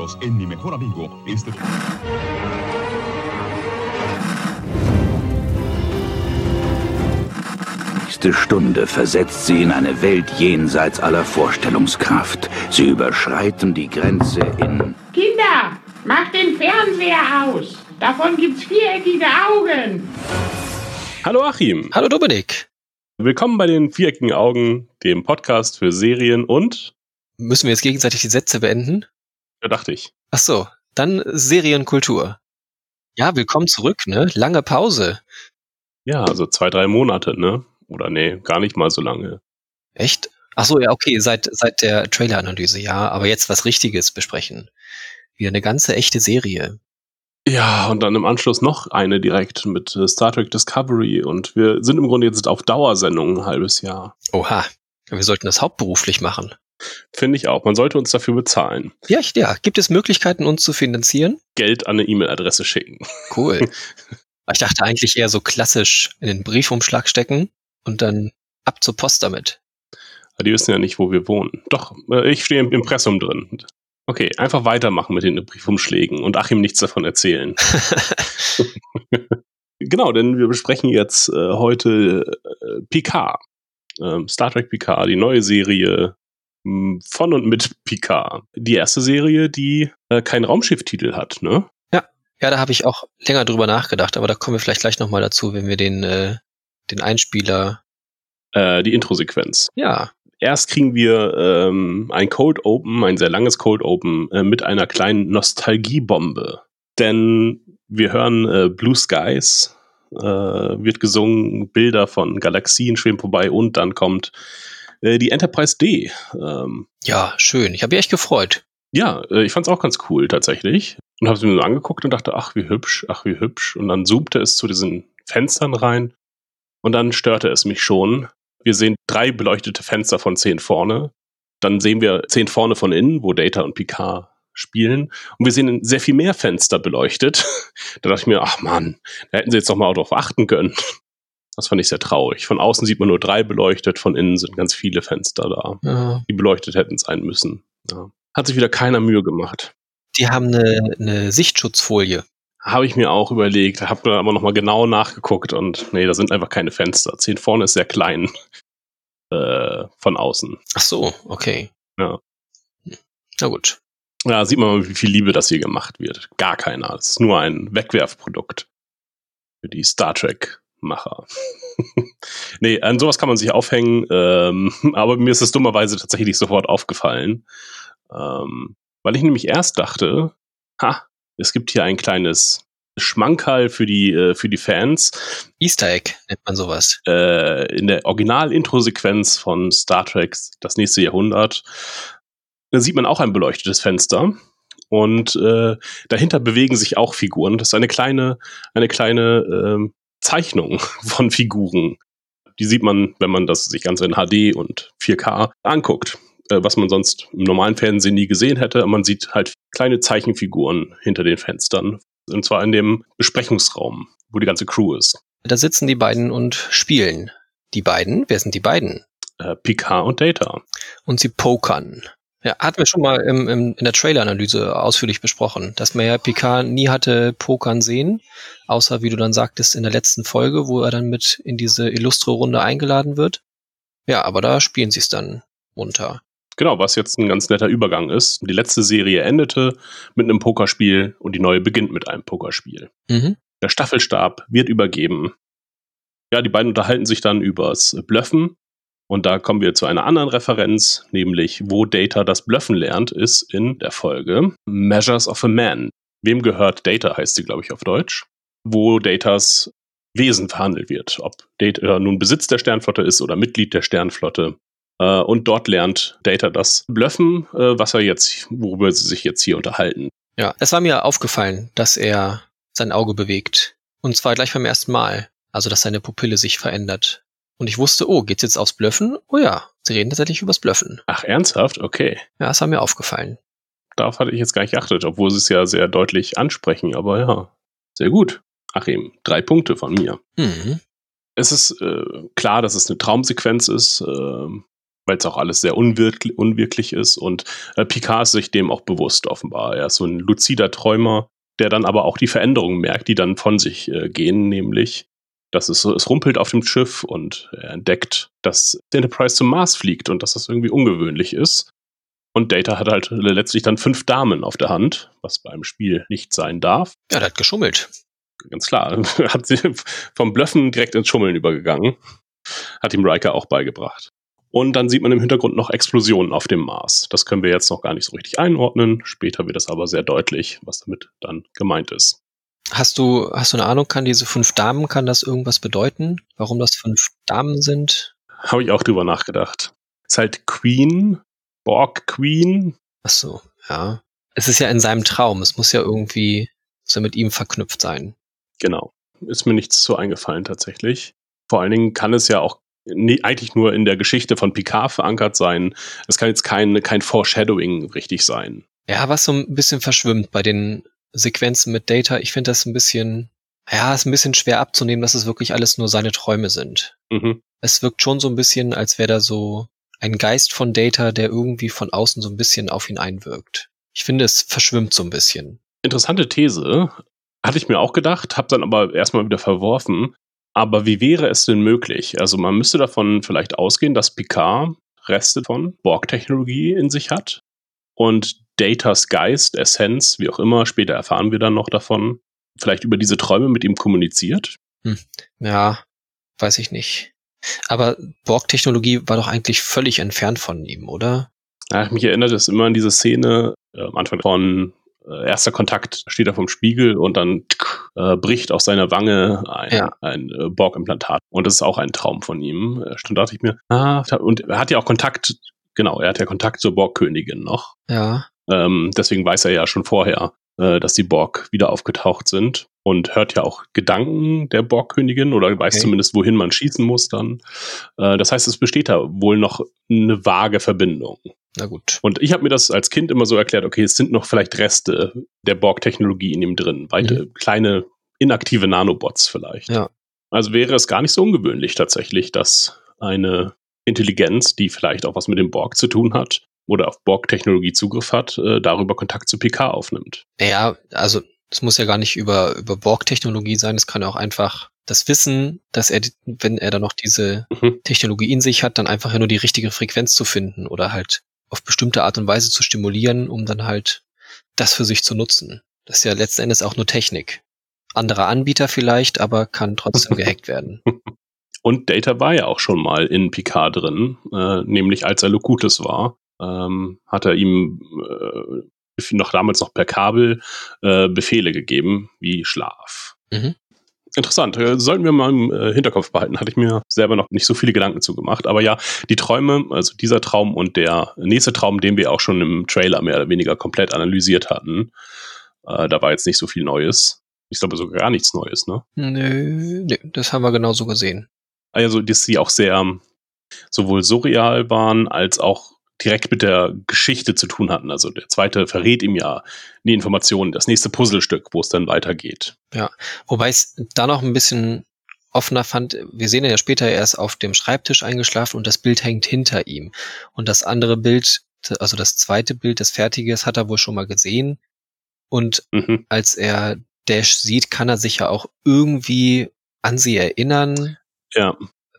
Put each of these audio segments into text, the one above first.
nosotros en Mi Mejor Amigo. Este... nächste Stunde versetzt sie in eine Welt jenseits aller Vorstellungskraft. Sie überschreiten die Grenze in... Kinder, macht den Fernseher aus. Davon gibt's viereckige Augen. Hallo Achim. Hallo Dominik. Willkommen bei den viereckigen Augen, dem Podcast für Serien und... Müssen wir jetzt gegenseitig die Sätze beenden? Ja, dachte ich. Ach so, dann Serienkultur. Ja, willkommen zurück, ne? Lange Pause. Ja, also zwei, drei Monate, ne? Oder nee, gar nicht mal so lange. Echt? Ach so, ja, okay, seit, seit der Trailer-Analyse, ja. Aber jetzt was Richtiges besprechen. Wieder eine ganze echte Serie. Ja, und dann im Anschluss noch eine direkt mit äh, Star Trek Discovery. Und wir sind im Grunde jetzt auf Dauersendung ein halbes Jahr. Oha. Wir sollten das hauptberuflich machen. Finde ich auch. Man sollte uns dafür bezahlen. Ja, ja. Gibt es Möglichkeiten, uns zu finanzieren? Geld an eine E-Mail-Adresse schicken. Cool. ich dachte eigentlich eher so klassisch in den Briefumschlag stecken und dann ab zur Post damit. Aber die wissen ja nicht, wo wir wohnen. Doch, äh, ich stehe im Impressum drin. Okay, einfach weitermachen mit den Briefumschlägen und Achim nichts davon erzählen. genau, denn wir besprechen jetzt äh, heute äh, Picard. Ähm, Star Trek Picard, die neue Serie von und mit Picard. Die erste Serie, die äh, keinen Raumschifftitel hat, ne? Ja, ja, da habe ich auch länger drüber nachgedacht, aber da kommen wir vielleicht gleich nochmal dazu, wenn wir den, äh, den Einspieler. Äh, die Introsequenz. Ja. Erst kriegen wir ähm, ein Cold Open, ein sehr langes Cold Open, äh, mit einer kleinen Nostalgiebombe. Denn wir hören äh, Blue Skies, äh, wird gesungen, Bilder von Galaxien schweben vorbei und dann kommt äh, die Enterprise D. Ähm, Ja, schön. Ich habe mich echt gefreut. ja, äh, ich fand's auch ganz cool tatsächlich. Und habe es mir so angeguckt und dachte, ach wie hübsch, ach wie hübsch. Und dann zoomte es zu diesen Fenstern rein. Und dann störte es mich schon. Wir sehen drei beleuchtete Fenster von zehn vorne. Dann sehen wir zehn vorne von innen, wo Data und Picard spielen. Und wir sehen sehr viel mehr Fenster beleuchtet. da dachte ich mir, ach man, da hätten sie jetzt doch mal darauf achten können. Das fand ich sehr traurig. Von außen sieht man nur drei beleuchtet, von innen sind ganz viele Fenster da, Ja. die beleuchtet hätten sein müssen. Ja. Hat sich wieder keiner Mühe gemacht. Die haben eine, eine Sichtschutzfolie. Habe ich mir auch überlegt, habe da aber nochmal genau nachgeguckt und nee, da sind einfach keine Fenster. Zehn vorne ist sehr klein äh, von außen. Ach so, okay. Ja. Na gut. Da sieht man mal, wie viel Liebe das hier gemacht wird. Gar keiner. Es ist nur ein Wegwerfprodukt für die Star Trek-Macher. nee, an sowas kann man sich aufhängen, ähm, aber mir ist es dummerweise tatsächlich sofort aufgefallen. Ähm, weil ich nämlich erst dachte, ha, es gibt hier ein kleines Schmankerl für die, äh, für die Fans. Easter Egg nennt man sowas. Äh, in der Original-Intro-Sequenz von Star Trek Das nächste Jahrhundert da sieht man auch ein beleuchtetes Fenster. Und äh, dahinter bewegen sich auch Figuren. Das ist eine kleine, eine kleine ähm, Zeichnung von Figuren. Die sieht man, wenn man das sich ganz in HD und 4K anguckt, äh, was man sonst im normalen Fernsehen nie gesehen hätte. Man sieht halt kleine Zeichenfiguren hinter den Fenstern. Und zwar in dem Besprechungsraum, wo die ganze Crew ist. Da sitzen die beiden und spielen. Die beiden? Wer sind die beiden? Äh, Picard und Data. Und sie pokern. Ja, hatten wir schon mal im, im, in der Trailer-Analyse ausführlich besprochen, dass man ja Picard nie hatte pokern sehen, außer wie du dann sagtest in der letzten Folge, wo er dann mit in diese illustre Runde eingeladen wird. Ja, aber da spielen sie es dann runter. Genau, was jetzt ein ganz netter Übergang ist. Die letzte Serie endete mit einem Pokerspiel und die neue beginnt mit einem Pokerspiel. Mhm. Der Staffelstab wird übergeben. Ja, die beiden unterhalten sich dann übers Blöffen. Und da kommen wir zu einer anderen Referenz, nämlich wo Data das Blöffen lernt, ist in der Folge Measures of a Man. Wem gehört Data, heißt sie, glaube ich, auf Deutsch. Wo Datas Wesen verhandelt wird. Ob Data nun Besitz der Sternflotte ist oder Mitglied der Sternflotte. Äh, Und dort lernt Data das Blöffen, äh, was er jetzt, worüber sie sich jetzt hier unterhalten. Ja, es war mir aufgefallen, dass er sein Auge bewegt. Und zwar gleich beim ersten Mal. Also, dass seine Pupille sich verändert. Und ich wusste, oh, geht's jetzt aufs Blöffen? Oh ja, sie reden tatsächlich übers Blöffen. Ach, ernsthaft? Okay. Ja, es war mir aufgefallen. Darauf hatte ich jetzt gar nicht geachtet, obwohl sie es ja sehr deutlich ansprechen. Aber ja, sehr gut. Achim, drei Punkte von mir. Mhm. Es ist äh, klar, dass es eine Traumsequenz ist, äh, weil es auch alles sehr unwirklich, unwirklich ist. Und äh, Picard ist sich dem auch bewusst offenbar. Er ist so ein luzider Träumer, der dann aber auch die Veränderungen merkt, die dann von sich äh, gehen, nämlich dass es, es rumpelt auf dem Schiff und er entdeckt, dass die Enterprise zum Mars fliegt und dass das irgendwie ungewöhnlich ist. Und Data hat halt letztlich dann fünf Damen auf der Hand, was beim Spiel nicht sein darf. Ja, der hat geschummelt. Ganz klar. hat sie vom Blöffen direkt ins Schummeln übergegangen. Hat ihm Riker auch beigebracht. Und dann sieht man im Hintergrund noch Explosionen auf dem Mars. Das können wir jetzt noch gar nicht so richtig einordnen. Später wird es aber sehr deutlich, was damit dann gemeint ist. Hast du, hast du eine Ahnung, kann diese fünf Damen, kann das irgendwas bedeuten? Warum das fünf Damen sind? Habe ich auch drüber nachgedacht. Ist halt Queen, Borg Queen. Ach so, ja. Es ist ja in seinem Traum. Es muss ja irgendwie so mit ihm verknüpft sein. Genau. Ist mir nichts so eingefallen tatsächlich. Vor allen Dingen kann es ja auch nee, eigentlich nur in der Geschichte von Picard verankert sein. Es kann jetzt kein, kein Foreshadowing richtig sein. Ja, was so ein bisschen verschwimmt bei den Sequenzen mit Data. Ich finde das ein bisschen, ja, ist ein bisschen schwer abzunehmen, dass es wirklich alles nur seine Träume sind. Mhm. Es wirkt schon so ein bisschen, als wäre da so ein Geist von Data, der irgendwie von außen so ein bisschen auf ihn einwirkt. Ich finde, es verschwimmt so ein bisschen. Interessante These. Hatte ich mir auch gedacht, habe dann aber erstmal wieder verworfen. Aber wie wäre es denn möglich? Also man müsste davon vielleicht ausgehen, dass Picard Reste von Borg-Technologie in sich hat und Datas Geist, Essenz, wie auch immer, später erfahren wir dann noch davon, vielleicht über diese Träume mit ihm kommuniziert? Hm. Ja, weiß ich nicht. Aber Borg-Technologie war doch eigentlich völlig entfernt von ihm, oder? Ja, mich erinnert es immer an diese Szene äh, am Anfang von äh, erster Kontakt, steht er vom Spiegel und dann äh, bricht aus seiner Wange ein, ja. ein äh, Borg-Implantat. Und das ist auch ein Traum von ihm. Äh, Schon dachte ich mir, ah, und er hat ja auch Kontakt, genau, er hat ja Kontakt zur Borg-Königin noch. Ja. Ähm, deswegen weiß er ja schon vorher, äh, dass die Borg wieder aufgetaucht sind und hört ja auch Gedanken der Borgkönigin oder weiß okay. zumindest, wohin man schießen muss dann. Äh, das heißt, es besteht da wohl noch eine vage Verbindung. Na gut. Und ich habe mir das als Kind immer so erklärt, okay, es sind noch vielleicht Reste der Borg-Technologie in ihm drin. Weite, mhm. kleine, inaktive Nanobots vielleicht. Ja. Also wäre es gar nicht so ungewöhnlich tatsächlich, dass eine Intelligenz, die vielleicht auch was mit dem Borg zu tun hat, oder auf Borg-Technologie Zugriff hat, äh, darüber Kontakt zu PK aufnimmt. Ja, also es muss ja gar nicht über, über Borg-Technologie sein, es kann ja auch einfach das Wissen, dass er, wenn er dann noch diese mhm. Technologie in sich hat, dann einfach ja nur die richtige Frequenz zu finden oder halt auf bestimmte Art und Weise zu stimulieren, um dann halt das für sich zu nutzen. Das ist ja letzten Endes auch nur Technik. Anderer Anbieter vielleicht, aber kann trotzdem gehackt werden. Und Data war ja auch schon mal in Picard drin, äh, nämlich als er Locutus war ähm, hat er ihm äh, noch damals noch per Kabel äh, Befehle gegeben, wie Schlaf. Mhm. Interessant, äh, sollten wir mal im äh, Hinterkopf behalten, hatte ich mir selber noch nicht so viele Gedanken zu gemacht. Aber ja, die Träume, also dieser Traum und der nächste Traum, den wir auch schon im Trailer mehr oder weniger komplett analysiert hatten, äh, da war jetzt nicht so viel Neues. Ich glaube sogar gar nichts Neues, ne? Nö, nö, das haben wir genauso gesehen. Also, dass sie auch sehr sowohl surreal waren, als auch direkt mit der Geschichte zu tun hatten. Also der zweite verrät ihm ja die Informationen, das nächste Puzzlestück, wo es dann weitergeht. Ja, wobei es da noch ein bisschen offener fand. Wir sehen ihn ja später, er ist auf dem Schreibtisch eingeschlafen und das Bild hängt hinter ihm. Und das andere Bild, also das zweite Bild, das fertige ist, hat er wohl schon mal gesehen. Und mhm. als er Dash sieht, kann er sich ja auch irgendwie an sie erinnern. Ja.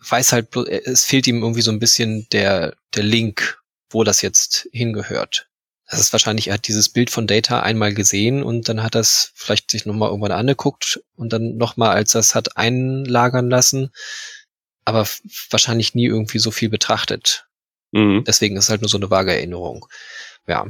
Weiß halt, es fehlt ihm irgendwie so ein bisschen der, der Link wo das jetzt hingehört. Das ist wahrscheinlich, er hat dieses Bild von Data einmal gesehen und dann hat er es vielleicht sich nochmal irgendwann angeguckt und dann nochmal, als es hat einlagern lassen, aber wahrscheinlich nie irgendwie so viel betrachtet. Mhm. Deswegen ist es halt nur so eine vage Erinnerung. Ja.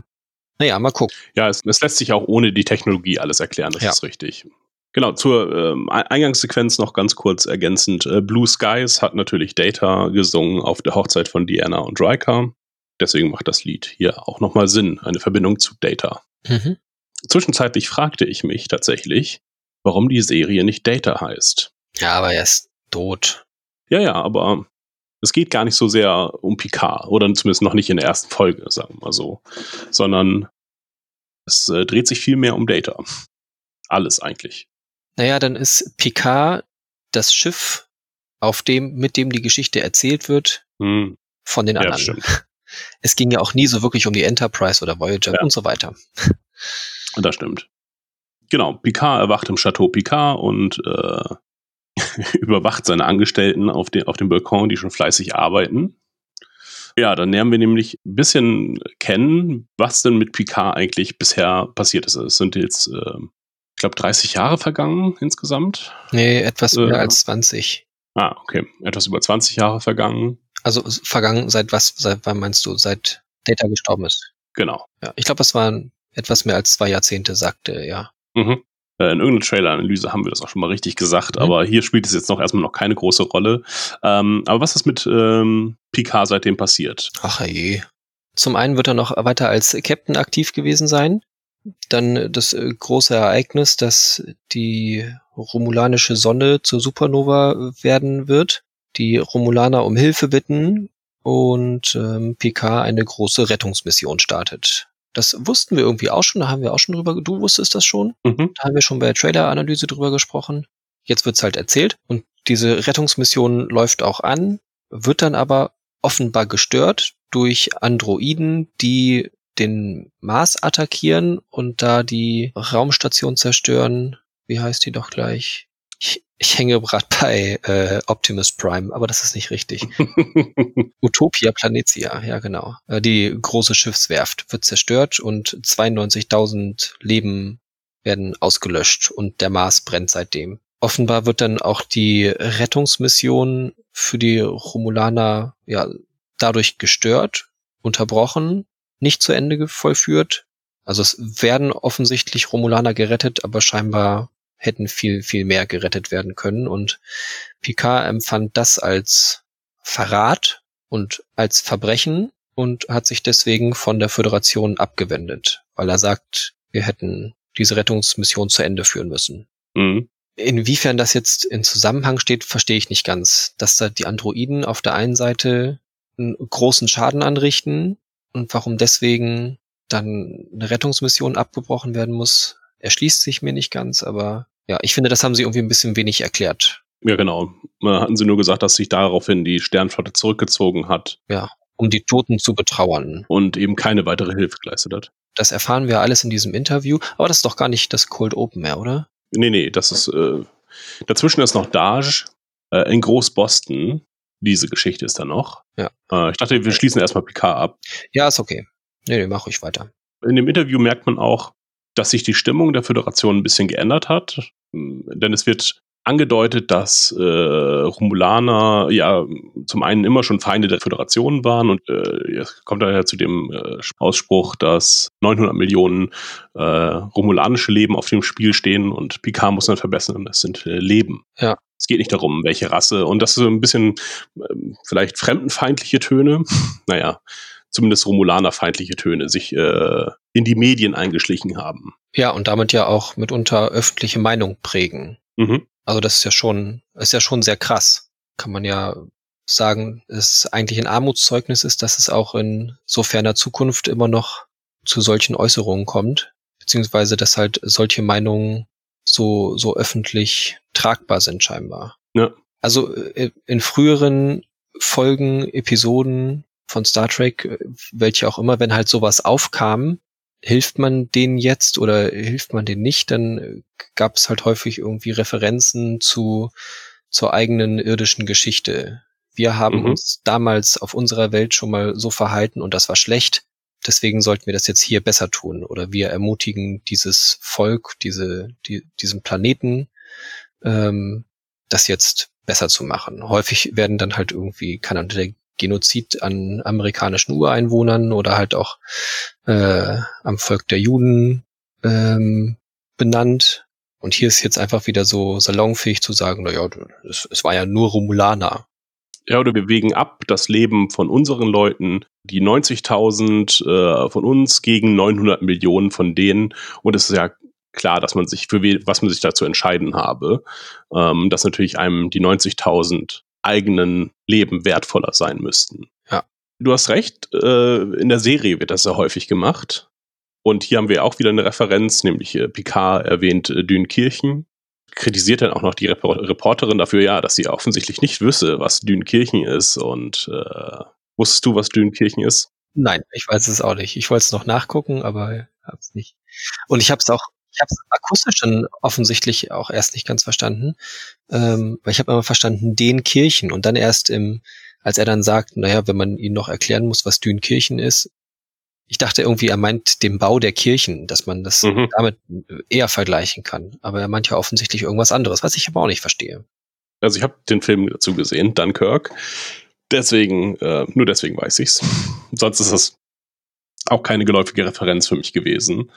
Naja, mal gucken. Ja, es, es lässt sich auch ohne die Technologie alles erklären, das ja. ist richtig. Genau, zur ähm, Eingangssequenz noch ganz kurz ergänzend. Äh, Blue Skies hat natürlich Data gesungen auf der Hochzeit von Diana und Riker. Deswegen macht das Lied hier auch nochmal Sinn, eine Verbindung zu Data. Mhm. Zwischenzeitlich fragte ich mich tatsächlich, warum die Serie nicht Data heißt. Ja, aber er ist tot. Ja, ja, aber es geht gar nicht so sehr um Picard oder zumindest noch nicht in der ersten Folge, sagen wir mal so, sondern es äh, dreht sich viel mehr um Data. Alles eigentlich. Naja, dann ist Picard das Schiff, auf dem, mit dem die Geschichte erzählt wird, hm von den Ja, anderen. stimmt. es ging ja auch nie so wirklich um die Enterprise oder Voyager Ja. und so weiter. Das stimmt. Genau, Picard erwacht im Chateau Picard und äh, überwacht seine Angestellten auf, den, auf dem Balkon, die schon fleißig arbeiten. Ja, dann lernen wir nämlich ein bisschen kennen, was denn mit Picard eigentlich bisher passiert ist. Es sind jetzt, äh, ich glaube, 30 Jahre vergangen insgesamt. Nee, etwas Äh. mehr als 20. Ah, okay. Etwas über 20 Jahre vergangen. Also vergangen seit was, seit wann meinst du, seit Data gestorben ist? Genau. Ja, ich glaube, es waren etwas mehr als zwei Jahrzehnte, sagte er, ja. Mhm. Äh, In irgendeiner Trailer-Analyse haben wir das auch schon mal richtig gesagt, Mhm. aber hier spielt es jetzt noch erstmal noch keine große Rolle. Ähm, aber was ist mit ähm, Picard seitdem passiert? Ach je. Zum einen wird er noch weiter als Captain aktiv gewesen sein. Dann das äh, große Ereignis, dass die romulanische Sonne zur Supernova werden wird. Die Romulaner um Hilfe bitten und ähm, Picard eine große Rettungsmission startet. Das wussten wir irgendwie auch schon, da haben wir auch schon drüber, du wusstest das schon, Mhm. da haben wir schon bei der Trailer-Analyse drüber gesprochen. Jetzt wird's halt erzählt und diese Rettungsmission läuft auch an, wird dann aber offenbar gestört durch Androiden, die den Mars attackieren und da die Raumstation zerstören. Wie heißt die doch gleich? Ich, ich hänge gerade bei äh, Optimus Prime, aber das ist nicht richtig. Utopia Planetia, ja genau. Äh, Die große Schiffswerft wird zerstört und 92.000 Leben werden ausgelöscht und der Mars brennt seitdem. Offenbar wird dann auch die Rettungsmission für die Romulaner ja dadurch gestört, unterbrochen, nicht zu Ende vollführt. Also es werden offensichtlich Romulaner gerettet, aber scheinbar hätten viel, viel mehr gerettet werden können und Picard empfand das als Verrat und als Verbrechen und hat sich deswegen von der Föderation abgewendet, weil er sagt, wir hätten diese Rettungsmission zu Ende führen müssen. Mhm. Inwiefern das jetzt in Zusammenhang steht, verstehe ich nicht ganz. Dass da die Androiden auf der einen Seite einen großen Schaden anrichten und warum deswegen dann eine Rettungsmission abgebrochen werden muss, erschließt sich mir nicht ganz, aber ja, ich finde, das haben sie irgendwie ein bisschen wenig erklärt. Ja, genau. Äh, Hatten sie nur gesagt, dass sich daraufhin die Sternflotte zurückgezogen hat um die Toten zu betrauern. und eben keine weitere Hilfe geleistet hat. Das erfahren wir alles in diesem Interview, aber das ist doch gar nicht das Cold Open mehr, oder? Nee, nee, das ist, äh, dazwischen ist noch Daj äh, in Groß-Boston. Diese Geschichte ist da noch. Ja. Äh, ich dachte, wir schließen erstmal Picard ab. Ja, ist okay. Nee, nee, mach ruhig weiter. In dem Interview merkt man auch, dass sich die Stimmung der Föderation ein bisschen geändert hat. Hm, Denn es wird angedeutet, dass äh, Romulaner ja zum einen immer schon Feinde der Föderation waren und äh, es kommt daher zu dem äh, Ausspruch, dass 900 Millionen äh, romulanische Leben auf dem Spiel stehen und Picard muss dann verbessern, das sind äh, Leben. Ja. Es geht nicht darum, welche Rasse und das ist so ein bisschen ähm, vielleicht fremdenfeindliche Töne. naja, zumindest romulanerfeindliche Töne sich äh, in die Medien eingeschlichen haben. Ja, und damit ja auch mitunter öffentliche Meinung prägen. Mhm. Also das ist ja schon, ist ja schon sehr krass. Kann man ja sagen, es eigentlich ein Armutszeugnis ist, dass es auch in so ferner Zukunft immer noch zu solchen Äußerungen kommt, beziehungsweise dass halt solche Meinungen so, so öffentlich tragbar sind scheinbar. Ja. Also äh, in früheren Folgen, Episoden von Star Trek, äh, welche auch immer, wenn halt sowas aufkam, hilft man denen jetzt oder hilft man denen nicht, dann äh, gab es halt häufig irgendwie Referenzen zu zur eigenen irdischen Geschichte. Wir haben Mhm. uns damals auf unserer Welt schon mal so verhalten und das war schlecht. Deswegen sollten wir das jetzt hier besser tun. Oder wir ermutigen dieses Volk, diese, die, diesen Planeten, ähm, das jetzt besser zu machen. Häufig werden dann halt irgendwie, dann der Genozid an amerikanischen Ureinwohnern oder halt auch äh, am Volk der Juden ähm, benannt. Und hier ist jetzt einfach wieder so salonfähig zu sagen, na ja, es, es war ja nur Romulaner. Ja, oder wir wägen ab das Leben von unseren Leuten, die 90.000 äh, von uns gegen 900 Millionen von denen. Und es ist ja klar, dass man sich für was man sich dazu entscheiden habe, ähm, dass natürlich einem die 90.000 eigenen Leben wertvoller sein müssten. Ja. Du hast recht, äh, in der Serie wird das sehr häufig gemacht. Und hier haben wir auch wieder eine Referenz, nämlich äh, Picard erwähnt äh, Dünkirchen. Kritisiert dann auch noch die Repor Reporterin dafür, ja, dass sie offensichtlich nicht wüsste, was Dünkirchen ist und äh, Wusstest du, was Dünkirchen ist? Nein, ich weiß es auch nicht. Ich wollte es noch nachgucken, aber hab's nicht. Und ich habe es auch, ich habe es akustisch dann offensichtlich auch erst nicht ganz verstanden, ähm, weil ich habe immer verstanden den Kirchen und dann erst im, als er dann sagt, naja, wenn man ihnen noch erklären muss, was Dünkirchen ist, ich dachte irgendwie, er meint den Bau der Kirchen, dass man das Mhm. damit eher vergleichen kann. Aber er meint ja offensichtlich irgendwas anderes, was ich aber auch nicht verstehe. Also ich habe den Film dazu gesehen, Dunkirk. Deswegen, äh, nur deswegen weiß ich's. Sonst ist das auch keine geläufige Referenz für mich gewesen.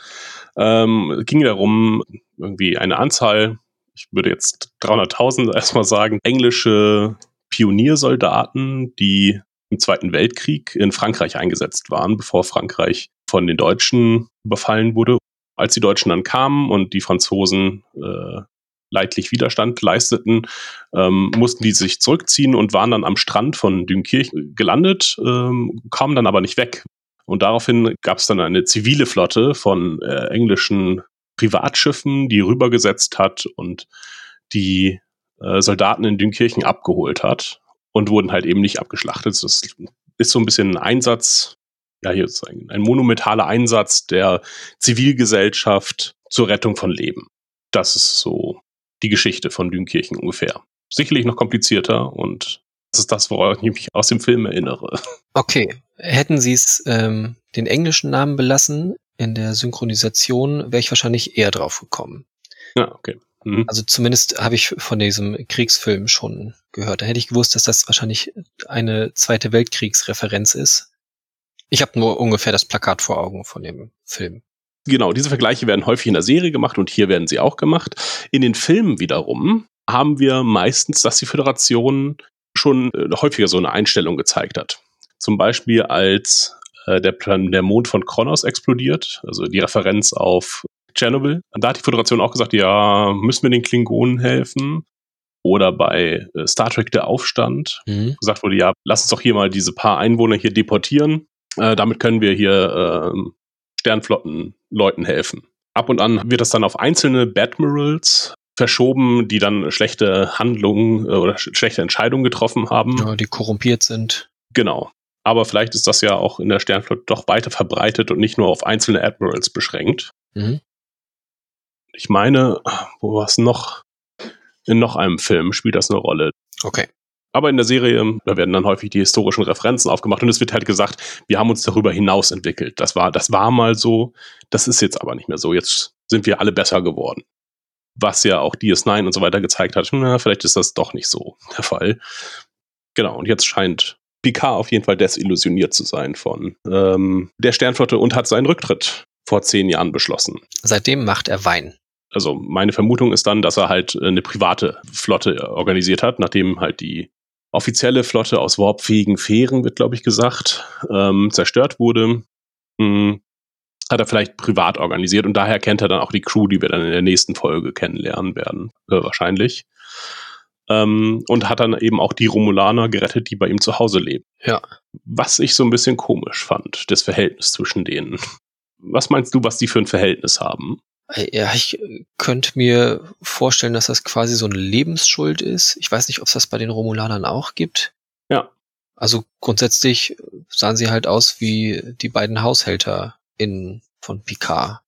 Ähm, es ging darum, irgendwie eine Anzahl, ich würde jetzt 300.000 erstmal sagen, englische Pioniersoldaten, die im Zweiten Weltkrieg in Frankreich eingesetzt waren, bevor Frankreich von den Deutschen überfallen wurde. Als die Deutschen dann kamen und die Franzosen äh, leidlich Widerstand leisteten, ähm, mussten die sich zurückziehen und waren dann am Strand von Dünkirchen gelandet, ähm, kamen dann aber nicht weg. Und daraufhin gab es dann eine zivile Flotte von äh, englischen Privatschiffen, die rübergesetzt hat und die äh, Soldaten in Dünkirchen abgeholt hat und wurden halt eben nicht abgeschlachtet. Das ist so ein bisschen ein Einsatz, ja, hier ist ein, monumentaler Einsatz der Zivilgesellschaft zur Rettung von Leben. Das ist so die Geschichte von Dünkirchen ungefähr. Sicherlich noch komplizierter und das ist das, woran ich mich aus dem Film erinnere. Okay, hätten Sie es ähm, den englischen Namen belassen in der Synchronisation, wäre ich wahrscheinlich eher drauf gekommen. Ja, okay. Mhm. Also zumindest habe ich von diesem Kriegsfilm schon gehört. Da hätte ich gewusst, dass das wahrscheinlich eine Zweite Weltkriegsreferenz ist. Ich habe nur ungefähr das Plakat vor Augen von dem Film. Genau, diese Vergleiche werden häufig in der Serie gemacht und hier werden sie auch gemacht. In den Filmen wiederum haben wir meistens, dass die Föderation schon äh, häufiger so eine Einstellung gezeigt hat. Zum Beispiel als äh, der, Plan, der Mond von Kronos explodiert, also die Referenz auf Tschernobyl. Da hat die Föderation auch gesagt, ja, müssen wir den Klingonen helfen? Oder bei äh, Star Trek der Aufstand Mhm. gesagt wurde, ja, lass uns doch hier mal diese paar Einwohner hier deportieren. Äh, damit können wir hier ähm, Sternflottenleuten helfen. Ab und an wird das dann auf einzelne Badmirals verschoben, die dann schlechte Handlungen äh, oder sch schlechte Entscheidungen getroffen haben. Ja, die korrumpiert sind. Genau. Aber vielleicht ist das ja auch in der Sternflotte doch weiter verbreitet und nicht nur auf einzelne Admirals beschränkt. Mhm. Ich meine, wo war es noch? In noch einem Film spielt das eine Rolle. Okay. Aber in der Serie, da werden dann häufig die historischen Referenzen aufgemacht und es wird halt gesagt, wir haben uns darüber hinaus entwickelt. Das war, das war mal so, das ist jetzt aber nicht mehr so. Jetzt sind wir alle besser geworden. Was ja auch DS9 und so weiter gezeigt hat, na, vielleicht ist das doch nicht so der Fall. Genau, und jetzt scheint Picard auf jeden Fall desillusioniert zu sein von ähm, der Sternflotte und hat seinen Rücktritt vor zehn Jahren beschlossen. Seitdem macht er Wein. Also meine Vermutung ist dann, dass er halt äh, eine private Flotte organisiert hat, nachdem halt die offizielle Flotte aus warpfähigen Fähren, wird glaube ich gesagt, ähm, zerstört wurde. Hm, hat er vielleicht privat organisiert und daher kennt er dann auch die Crew, die wir dann in der nächsten Folge kennenlernen werden, äh, wahrscheinlich. Ähm, und hat dann eben auch die Romulaner gerettet, die bei ihm zu Hause leben. Ja. Was ich so ein bisschen komisch fand, das Verhältnis zwischen denen. Was meinst du, was die für ein Verhältnis haben? Ja, ich äh, könnte mir vorstellen, dass das quasi so eine Lebensschuld ist. Ich weiß nicht, ob es das bei den Romulanern auch gibt. Ja. Also grundsätzlich sahen sie halt aus wie die beiden Haushälter in von Picard.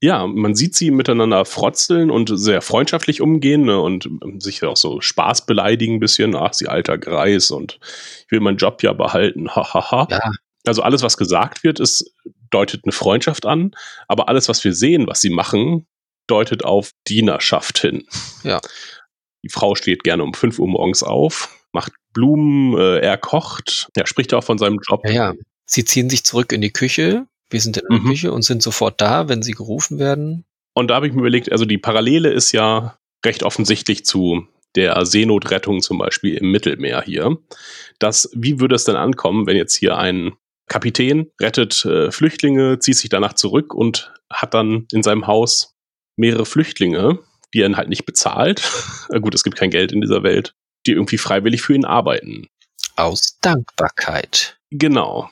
Ja, man sieht sie miteinander frotzeln und sehr freundschaftlich umgehen ne, und ähm, sich auch so Spaß beleidigen ein bisschen. Ach, sie alter Greis und ich will meinen Job ja behalten. Hahaha. Ja, Also alles, was gesagt wird, ist, deutet eine Freundschaft an, aber alles, was wir sehen, was sie machen, deutet auf Dienerschaft hin. Ja. Die Frau steht gerne um 5 Uhr morgens auf, macht Blumen, äh, er kocht, er spricht auch von seinem Job. ja, ja. Sie ziehen sich zurück in die Küche. Wir sind in der Mhm. Küche und sind sofort da, wenn sie gerufen werden. Und da habe ich mir überlegt, also die Parallele ist ja recht offensichtlich zu der Seenotrettung zum Beispiel im Mittelmeer hier. Das, wie würde es denn ankommen, wenn jetzt hier ein Kapitän rettet äh, Flüchtlinge, zieht sich danach zurück und hat dann in seinem Haus mehrere Flüchtlinge, die er halt nicht bezahlt. Gut, es gibt kein Geld in dieser Welt, die irgendwie freiwillig für ihn arbeiten. Aus Dankbarkeit. Genau.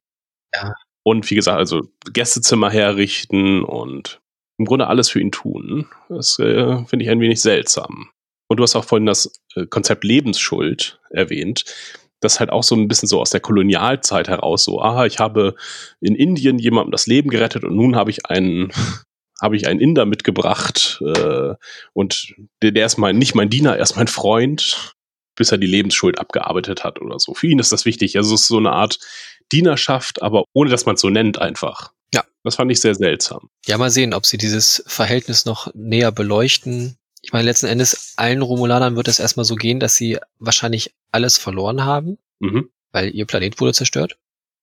Ja. Und wie gesagt, also Gästezimmer herrichten und im Grunde alles für ihn tun. Das äh, finde ich ein wenig seltsam. Und du hast auch vorhin das äh, Konzept Lebensschuld erwähnt. das halt auch so ein bisschen so aus der Kolonialzeit heraus, so, aha, ich habe in Indien jemandem das Leben gerettet und nun habe ich einen, habe ich einen Inder mitgebracht äh, und der, der ist mein, nicht mein Diener, er ist mein Freund, bis er die Lebensschuld abgearbeitet hat oder so. Für ihn ist das wichtig. Also es ist so eine Art Dienerschaft, aber ohne dass man es so nennt einfach. Ja. Das fand ich sehr seltsam. Ja, mal sehen, ob sie dieses Verhältnis noch näher beleuchten. Ich meine, letzten Endes, allen Romulanern wird es erstmal so gehen, dass sie wahrscheinlich alles verloren haben, Mhm. weil ihr Planet wurde zerstört.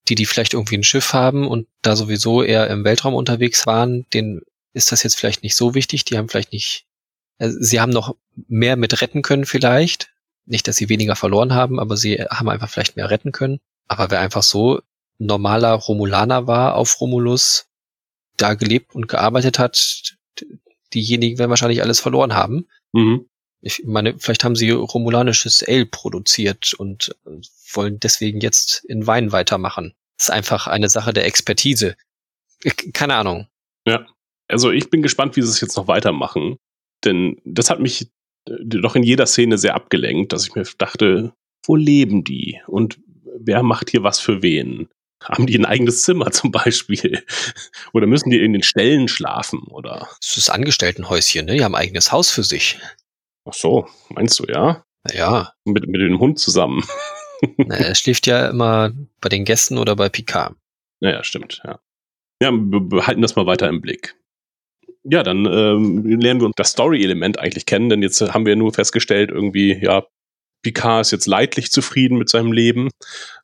Die, die vielleicht irgendwie ein Schiff haben und da sowieso eher im Weltraum unterwegs waren, denen ist das jetzt vielleicht nicht so wichtig. Die haben vielleicht nicht, also sie haben noch mehr mit retten können vielleicht. Nicht, dass sie weniger verloren haben, aber sie haben einfach vielleicht mehr retten können. Aber wer einfach so normaler Romulaner war auf Romulus, da gelebt und gearbeitet hat, diejenigen werden wahrscheinlich alles verloren haben. Mhm. Ich meine, vielleicht haben sie romulanisches Ale produziert und wollen deswegen jetzt in Wein weitermachen. Das ist einfach eine Sache der Expertise. Keine Ahnung. Also ich bin gespannt, wie sie es jetzt noch weitermachen. Denn das hat mich doch in jeder Szene sehr abgelenkt, dass ich mir dachte, wo leben die? Und wer macht hier was für wen? Haben die ein eigenes Zimmer zum Beispiel? Oder müssen die in den Ställen schlafen? Oder? Das ist Angestelltenhäuschen, ne? Die haben ein eigenes Haus für sich. Ach so, meinst du, ja? Naja, Mit, mit dem Hund zusammen. na, er schläft ja immer bei den Gästen oder bei Picard. Naja, stimmt, ja. Ja, wir behalten das mal weiter im Blick. Ja, dann ähm, lernen wir das Story-Element eigentlich kennen, denn jetzt haben wir nur festgestellt, irgendwie, ja, Picard ist jetzt leidlich zufrieden mit seinem Leben.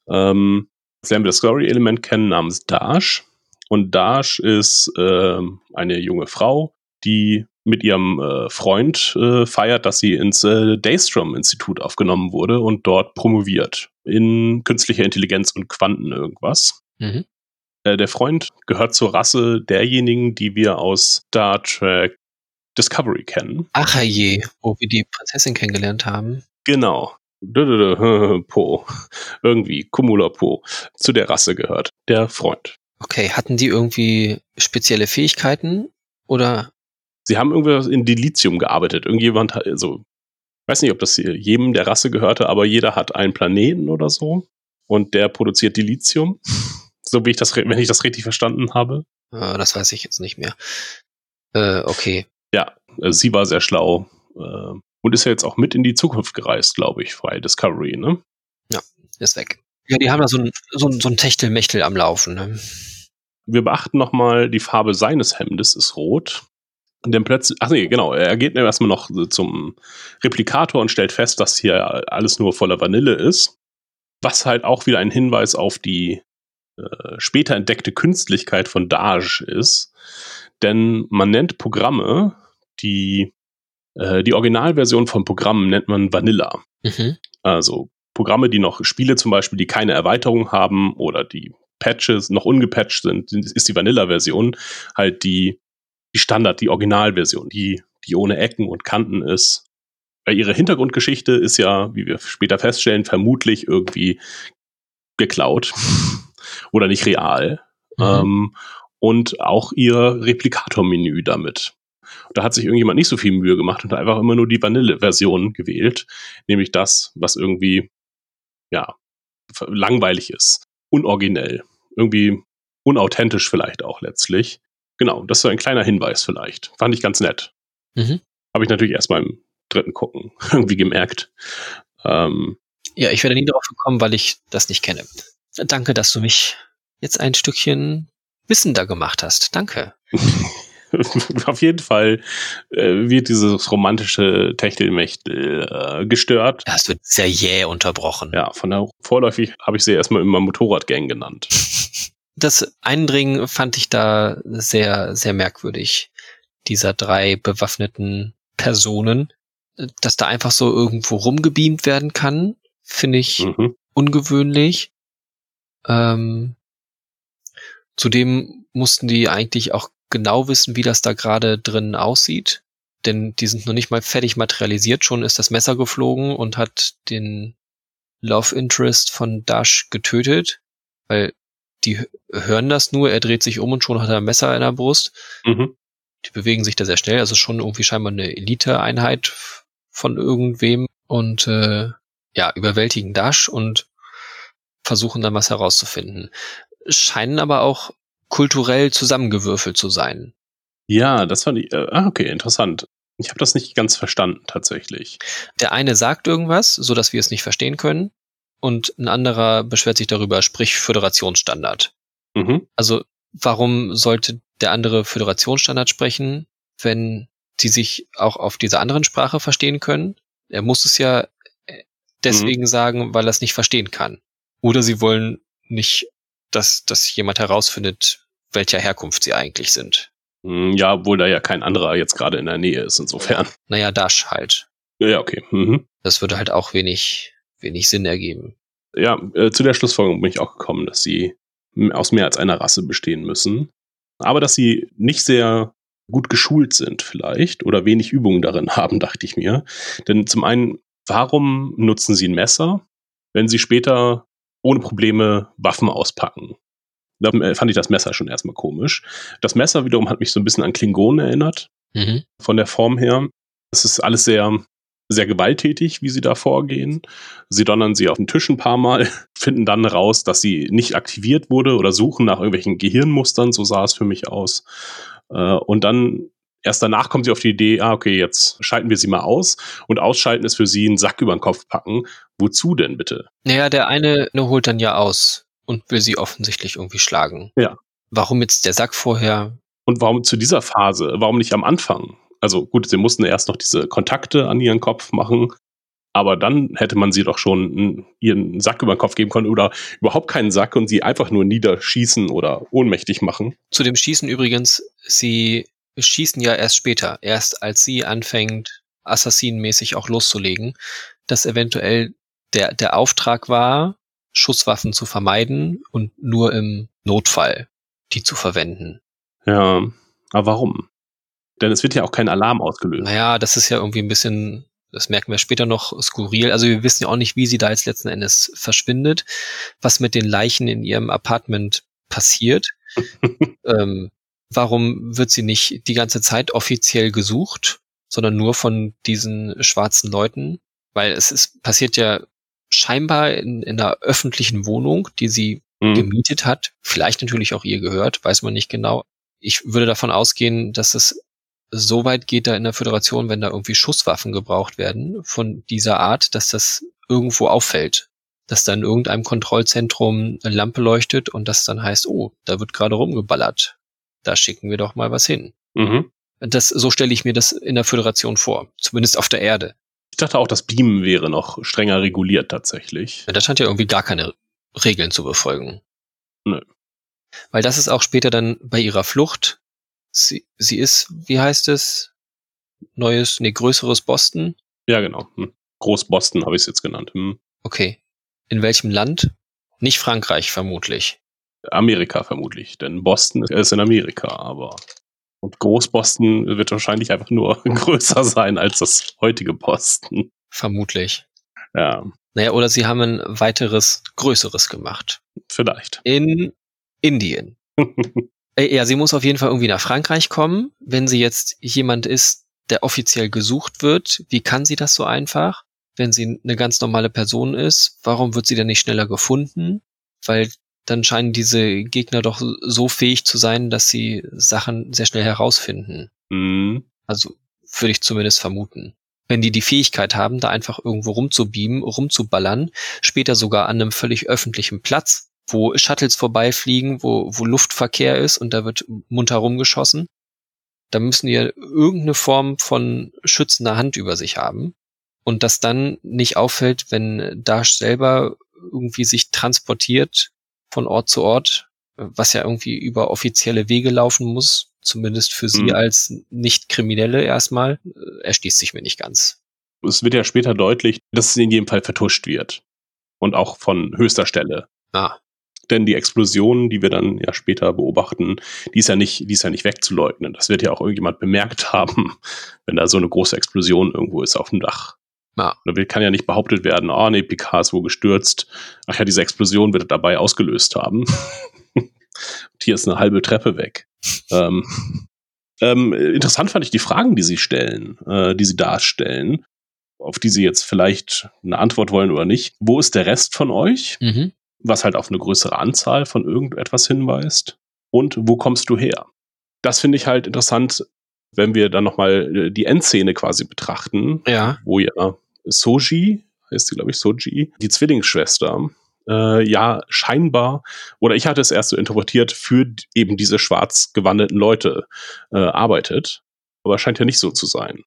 Ähm, jetzt lernen wir das Story-Element kennen namens Dash. Und Dash ist ähm, eine junge Frau, die mit ihrem äh, Freund äh, feiert, dass sie ins äh, Daystrom-Institut aufgenommen wurde und dort promoviert in künstlicher Intelligenz und Quanten irgendwas. Mhm. Äh, der Freund gehört zur Rasse derjenigen, die wir aus Star Trek Discovery kennen. Ach je, wo wir die Prinzessin kennengelernt haben. Genau. Po. Irgendwie, Cumula Po. Zu der Rasse gehört. Der Freund. Okay, hatten die irgendwie spezielle Fähigkeiten oder Sie haben irgendwie in Dilithium gearbeitet. Irgendjemand, hat- also, ich weiß nicht, ob das jedem der Rasse gehörte, aber jeder hat einen Planeten oder so. Und der produziert Dilithium. So wie ich das, re- wenn ich das richtig verstanden habe. äh, das weiß ich jetzt nicht mehr. Äh, okay. Ja, äh, sie war sehr schlau. Äh, und ist ja jetzt auch mit in die Zukunft gereist, glaube ich, bei Discovery, ne? Ist weg. Ja, die haben da so ein, so ein, so ein Techtelmechtel am Laufen. Ne? Wir beachten nochmal, die Farbe seines Hemdes ist rot. Und dann plötzlich, ach nee, genau, er geht dann erstmal noch zum Replikator und stellt fest, dass hier alles nur voller Vanille ist. Was halt auch wieder ein Hinweis auf die äh, später entdeckte Künstlichkeit von Dage ist. Denn man nennt Programme, die, äh, die Originalversion von Programmen nennt man Vanilla. Mhm. Also Programme, die noch Spiele zum Beispiel, die keine Erweiterung haben oder die Patches noch ungepatcht sind, ist die Vanilla-Version halt die, die Standard, die Originalversion, die, die ohne Ecken und Kanten ist. Weil ihre Hintergrundgeschichte ist ja, wie wir später feststellen, vermutlich irgendwie geklaut oder nicht real. Mhm. Ähm, und auch ihr Replikator-Menü damit. Da hat sich irgendjemand nicht so viel Mühe gemacht und hat einfach immer nur die Vanille-Version gewählt, nämlich das, was irgendwie, ja, langweilig ist, unoriginell, irgendwie unauthentisch vielleicht auch letztlich. Genau, das ist so ein kleiner Hinweis vielleicht. Fand ich ganz nett. Mhm. Habe ich natürlich erst beim dritten Gucken irgendwie gemerkt. Ähm, Ja, ich werde nie darauf gekommen, weil ich das nicht kenne. Danke, dass du mich jetzt ein Stückchen wissender gemacht hast. Danke. auf jeden Fall äh, wird dieses romantische Techtelmechtel äh, gestört. Ja, es wird sehr jäh unterbrochen. Ja, von der vorläufig habe ich sie erstmal immer Motorradgang genannt. Das Eindringen fand ich da sehr, sehr merkwürdig. Dieser drei bewaffneten Personen. Dass da einfach so irgendwo rumgebeamt werden kann, finde ich Mhm. ungewöhnlich. Ähm, zudem mussten die eigentlich auch genau wissen, wie das da gerade drin aussieht. Denn die sind noch nicht mal fertig materialisiert, schon ist das Messer geflogen und hat den Love Interest von Dash getötet, weil die hören das nur, er dreht sich um und schon hat er ein Messer in der Brust. Mhm. Die bewegen sich da sehr schnell, also schon irgendwie scheinbar eine Elite-Einheit von irgendwem und äh, ja, überwältigen Dash und versuchen dann was herauszufinden. Scheinen aber auch kulturell zusammengewürfelt zu sein. Ja, das fand ich, äh, ah, okay, interessant. Ich habe das nicht ganz verstanden, tatsächlich. Der eine sagt irgendwas, so dass wir es nicht verstehen können, und ein anderer beschwert sich darüber, sprich Föderationsstandard. Mhm. Also warum sollte der andere Föderationsstandard sprechen, wenn die sich auch auf dieser anderen Sprache verstehen können? Er muss es ja äh, deswegen mhm. sagen, weil er es nicht verstehen kann. Oder sie wollen nicht, dass, dass jemand herausfindet, welcher Herkunft sie eigentlich sind. Hm, ja, obwohl da ja kein anderer jetzt gerade in der Nähe ist, insofern. Naja, Dash halt. Ja, okay. Mhm. Das würde halt auch wenig, wenig Sinn ergeben. Ja, äh, zu der Schlussfolgerung bin ich auch gekommen, dass sie aus mehr als einer Rasse bestehen müssen. Aber dass sie nicht sehr gut geschult sind vielleicht oder wenig Übung darin haben, dachte ich mir. Denn zum einen, warum nutzen sie ein Messer, wenn sie später ohne Probleme Waffen auspacken? Da fand ich das Messer schon erstmal komisch. Das Messer wiederum hat mich so ein bisschen an Klingonen erinnert, mhm. von der Form her. Es ist alles sehr, sehr gewalttätig, wie sie da vorgehen. Sie donnern sie auf den Tisch ein paar Mal, finden dann raus, dass sie nicht aktiviert wurde oder suchen nach irgendwelchen Gehirnmustern, so sah es für mich aus. Äh, und dann erst danach kommen sie auf die Idee, ah, okay, jetzt schalten wir sie mal aus. Und ausschalten ist für sie einen Sack über den Kopf packen. Wozu denn bitte? Naja, der eine holt dann ja aus und will sie offensichtlich irgendwie schlagen. Ja. Warum jetzt der Sack vorher? Und warum zu dieser Phase? Warum nicht am Anfang? Also gut, sie mussten erst noch diese Kontakte an ihren Kopf machen, aber dann hätte man sie doch schon ihren Sack über den Kopf geben können oder überhaupt keinen Sack und sie einfach nur niederschießen oder ohnmächtig machen. Zu dem Schießen übrigens, sie schießen ja erst später, erst als sie anfängt, assassinenmäßig auch loszulegen, dass eventuell der, der Auftrag war, Schusswaffen zu vermeiden und nur im Notfall die zu verwenden. Ja, aber warum? Denn es wird ja auch kein Alarm ausgelöst. Naja, das ist ja irgendwie ein bisschen, das merken wir später noch, skurril. Also wir wissen ja auch nicht, wie sie da jetzt letzten Endes verschwindet, was mit den Leichen in ihrem Apartment passiert. ähm, warum wird sie nicht die ganze Zeit offiziell gesucht, sondern nur von diesen schwarzen Leuten? Weil es ist, passiert ja scheinbar in, in einer öffentlichen Wohnung, die sie mhm. gemietet hat, vielleicht natürlich auch ihr gehört, weiß man nicht genau. Ich würde davon ausgehen, dass es so weit geht da in der Föderation, wenn da irgendwie Schusswaffen gebraucht werden von dieser Art, dass das irgendwo auffällt. Dass da in irgendeinem Kontrollzentrum eine Lampe leuchtet und das dann heißt, oh, da wird gerade rumgeballert. Da schicken wir doch mal was hin. Mhm. Das, so stelle ich mir das in der Föderation vor. Zumindest auf der Erde. Ich dachte auch, das Beamen wäre noch strenger reguliert tatsächlich. Das scheint ja irgendwie gar keine Regeln zu befolgen. Nö. Weil das ist auch später dann bei ihrer Flucht. Sie, sie ist, wie heißt es? Neues, nee, größeres Boston? Ja, genau. Hm. Groß-Boston habe ich es jetzt genannt. Hm. Okay. In welchem Land? Nicht Frankreich, vermutlich. Amerika vermutlich, denn Boston ist in Amerika, aber und Groß-Boston wird wahrscheinlich einfach nur größer sein als das heutige Boston. Vermutlich. Ja. Naja, oder sie haben ein weiteres, größeres gemacht. Vielleicht. In Indien. Äh, ja, sie muss auf jeden Fall irgendwie nach Frankreich kommen. Wenn sie jetzt jemand ist, der offiziell gesucht wird, wie kann sie das so einfach? Wenn sie eine ganz normale Person ist, warum wird sie denn nicht schneller gefunden? Weil dann scheinen diese Gegner doch so fähig zu sein, dass sie Sachen sehr schnell herausfinden. Mhm. Also würde ich zumindest vermuten. Wenn die die Fähigkeit haben, da einfach irgendwo rumzubeamen, rumzuballern, später sogar an einem völlig öffentlichen Platz, wo Shuttles vorbeifliegen, wo, wo Luftverkehr ist und da wird munter rumgeschossen, da müssen die ja irgendeine Form von schützender Hand über sich haben. Und das dann nicht auffällt, wenn Dash selber irgendwie sich transportiert von Ort zu Ort, was ja irgendwie über offizielle Wege laufen muss, zumindest für sie mhm. als Nicht-Kriminelle erstmal, äh, erschließt sich mir nicht ganz. Es wird ja später deutlich, dass es in jedem Fall vertuscht wird. Und auch von höchster Stelle. Ah. Denn die Explosion, die wir dann ja später beobachten, die ist ja nicht, die ist ja nicht wegzuleugnen. Das wird ja auch irgendjemand bemerkt haben, wenn da so eine große Explosion irgendwo ist auf dem Dach. Ja. Da kann ja nicht behauptet werden, oh nee, Picard ist wohl gestürzt. Ach ja, diese Explosion wird er dabei ausgelöst haben. Und hier ist eine halbe Treppe weg. ähm, ähm, interessant fand ich die Fragen, die sie stellen, äh, die sie darstellen, auf die sie jetzt vielleicht eine Antwort wollen oder nicht. Wo ist der Rest von euch? Mhm. was halt auf eine größere Anzahl von irgendetwas hinweist. Und wo kommst du her? Das finde ich halt interessant, wenn wir dann nochmal äh, die Endszene quasi betrachten, Ja. wo ja Soji, heißt sie, glaube ich, Soji, die Zwillingsschwester, äh, ja scheinbar, oder ich hatte es erst so interpretiert, für eben diese schwarz gewandelten Leute äh, arbeitet. Aber scheint ja nicht so zu sein.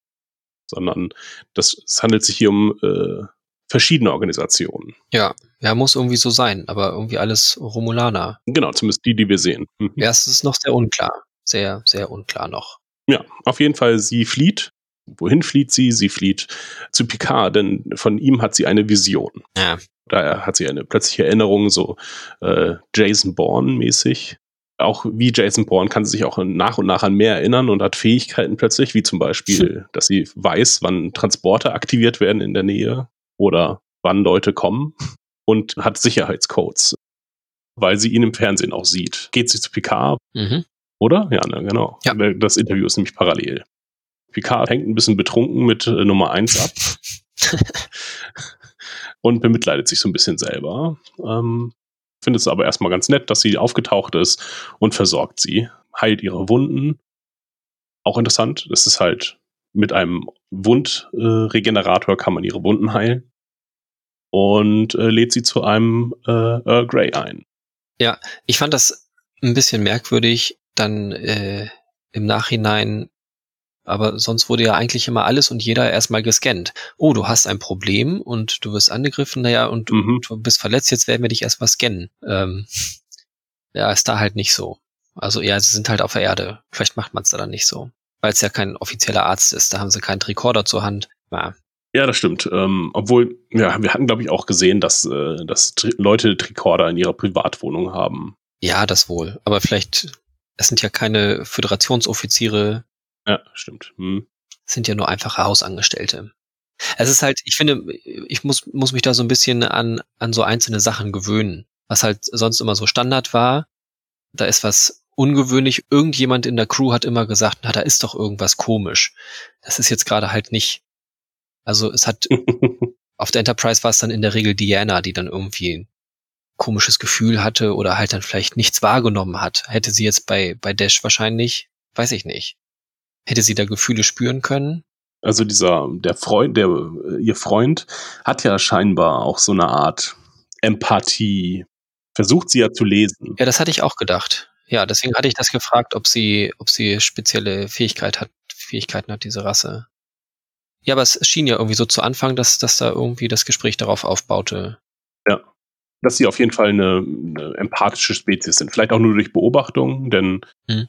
Sondern das, es handelt sich hier um äh, verschiedene Organisationen. Ja. Ja, muss irgendwie so sein, aber irgendwie alles Romulaner. Genau, zumindest die, die wir sehen. Mhm. Ja, es ist noch sehr unklar. Sehr, sehr unklar noch. Ja, auf jeden Fall, sie flieht. Wohin flieht sie? Sie flieht zu Picard, denn von ihm hat sie eine Vision. Ja. Da hat sie eine plötzliche Erinnerung, so äh, Jason Bourne-mäßig. Auch wie Jason Bourne kann sie sich auch nach und nach an mehr erinnern und hat Fähigkeiten plötzlich, wie zum Beispiel, dass sie weiß, wann Transporter aktiviert werden in der Nähe oder wann Leute kommen und hat Sicherheitscodes, weil sie ihn im Fernsehen auch sieht. Geht sie zu Picard, Mhm. oder? Ja, ne, genau. Ja. Das Interview ist nämlich parallel. Picard hängt ein bisschen betrunken mit äh, Nummer eins ab und bemitleidet sich so ein bisschen selber. Ähm, findet es aber erstmal ganz nett, dass sie aufgetaucht ist und versorgt sie, heilt ihre Wunden. Auch interessant, das ist halt mit einem Wundregenerator äh, kann man ihre Wunden heilen und äh, lädt sie zu einem äh, Earl Grey ein. Ich fand das ein bisschen merkwürdig, dann äh, im Nachhinein, aber sonst wurde ja eigentlich immer alles und jeder erstmal gescannt. Oh, du hast ein Problem und du wirst angegriffen, naja, und du, Mhm. du bist verletzt, jetzt werden wir dich erstmal scannen. Ähm, ja, ist da halt nicht so. Also ja, sie sind halt auf der Erde. Vielleicht macht man es da dann nicht so. Weil es ja kein offizieller Arzt ist. Da haben sie keinen Tricorder zur Hand. Ja, Ja, das stimmt. Ähm, obwohl, ja, wir hatten, glaube ich, auch gesehen, dass, äh, dass Leute Tricorder in ihrer Privatwohnung haben. ja, das wohl. Aber vielleicht, es sind ja keine Föderationsoffiziere, Ja, stimmt. Hm. sind ja nur einfache Hausangestellte. Es ist halt, ich finde, ich muss, muss mich da so ein bisschen an, an so einzelne Sachen gewöhnen. Was halt sonst immer so Standard war. Da ist was ungewöhnlich. Irgendjemand in der Crew hat immer gesagt, na, da ist doch irgendwas komisch. Das ist jetzt gerade halt nicht. Also es hat, auf der Enterprise war es dann in der Regel Diana, die dann irgendwie ein komisches Gefühl hatte oder halt dann vielleicht nichts wahrgenommen hat. Hätte sie jetzt bei, bei Dash wahrscheinlich, weiß ich nicht. Hätte sie da Gefühle spüren können? Also dieser, der Freund, der, äh, ihr Freund hat ja scheinbar auch so eine Art Empathie. Versucht sie ja zu lesen. Ja, das hatte ich auch gedacht. Ja, deswegen hatte ich das gefragt, ob sie, ob sie spezielle Fähigkeit hat, Fähigkeiten hat, diese Rasse. Ja, aber es schien ja irgendwie so zu Anfang, dass, dass da irgendwie das Gespräch darauf aufbaute. Dass sie auf jeden Fall eine, eine empathische Spezies sind. Vielleicht auch nur durch Beobachtung, denn Mhm.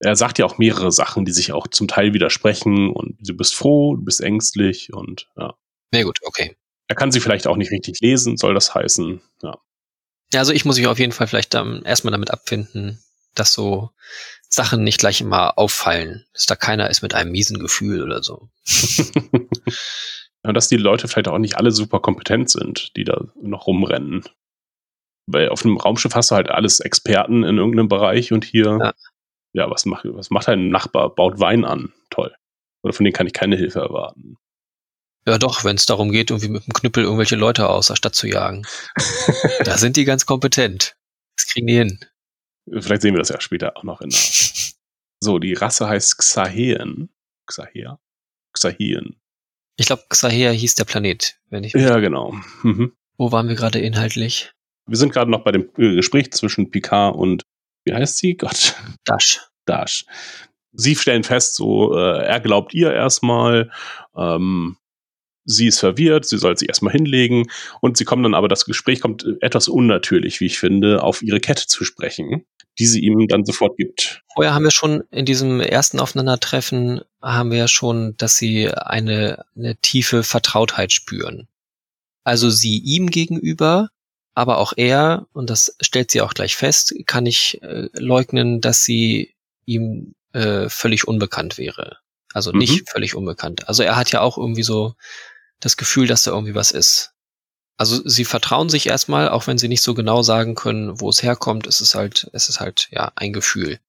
Er sagt ja auch mehrere Sachen, die sich auch zum Teil widersprechen und du bist froh, du bist ängstlich und ja. Na gut, okay. Er kann sie vielleicht auch nicht richtig lesen, soll das heißen. Ja. Also ich muss mich auf jeden Fall vielleicht dann erstmal damit abfinden, dass so Sachen nicht gleich immer auffallen, dass da keiner ist mit einem miesen Gefühl oder so. ja, dass die Leute vielleicht auch nicht alle super kompetent sind, die da noch rumrennen. Weil auf einem Raumschiff hast du halt alles Experten in irgendeinem Bereich und hier, ja, Ja. was, macht, was macht ein Nachbar? Baut Wein an. Toll. Oder von denen kann ich keine Hilfe erwarten. Ja doch, wenn es darum geht, irgendwie mit dem Knüppel irgendwelche Leute aus der Stadt zu jagen. da sind die ganz kompetent. Das kriegen die hin. Vielleicht sehen wir das ja später auch noch in der. So, die Rasse heißt Xaheen. Xahea? Xaheen. Ich glaube, Xahea hieß der Planet, wenn ich. Ja, genau. Mhm. Wo waren wir gerade inhaltlich? Wir sind gerade noch bei dem äh, Gespräch zwischen Picard und, wie heißt sie? Gott. Dash. Dash. Sie stellen fest, so, äh, er glaubt ihr erstmal, ähm, sie ist verwirrt, sie soll sich erstmal hinlegen und sie kommen dann aber, das Gespräch kommt äh, etwas unnatürlich, wie ich finde, auf ihre Kette zu sprechen, die sie ihm dann sofort gibt. Vorher haben wir schon in diesem ersten Aufeinandertreffen haben wir ja schon, dass sie eine, eine tiefe Vertrautheit spüren. Also sie ihm gegenüber, aber auch er, und das stellt sie auch gleich fest, kann ich äh, leugnen, dass sie ihm äh, völlig unbekannt wäre. Also nicht Mhm. völlig unbekannt. Also er hat ja auch irgendwie so das Gefühl, dass da irgendwie was ist. Also sie vertrauen sich erstmal, auch wenn sie nicht so genau sagen können, wo es herkommt. Es ist halt, es ist halt ja ein Gefühl,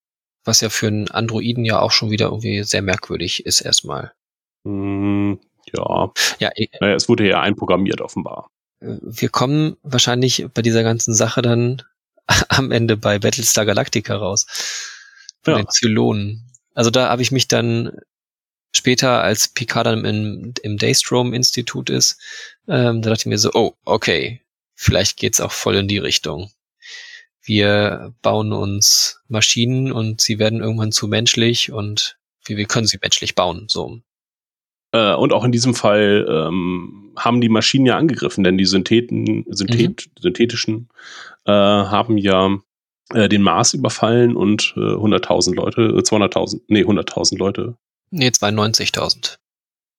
was ja für einen Androiden ja auch schon wieder irgendwie sehr merkwürdig ist erstmal. Hm, ja, Ja, eh, naja, es wurde ja einprogrammiert offenbar. Wir kommen wahrscheinlich bei dieser ganzen Sache dann am Ende bei Battlestar Galactica raus. Ja. den Zylonen. Also da habe ich mich dann später, als Picard dann im, im Daystrom-Institut ist, ähm, da dachte ich mir so, oh, okay, vielleicht geht's auch voll in die Richtung. Wir bauen uns Maschinen und sie werden irgendwann zu menschlich und wir, wir können sie menschlich bauen, so. Äh, und auch in diesem Fall ähm, haben die Maschinen ja angegriffen, denn die Syntheten, Synthet, synthetischen äh, haben ja äh, den Mars überfallen und äh, 100.000 Leute, äh, 200.000, nee, 100.000 Leute, Nee, 92.000.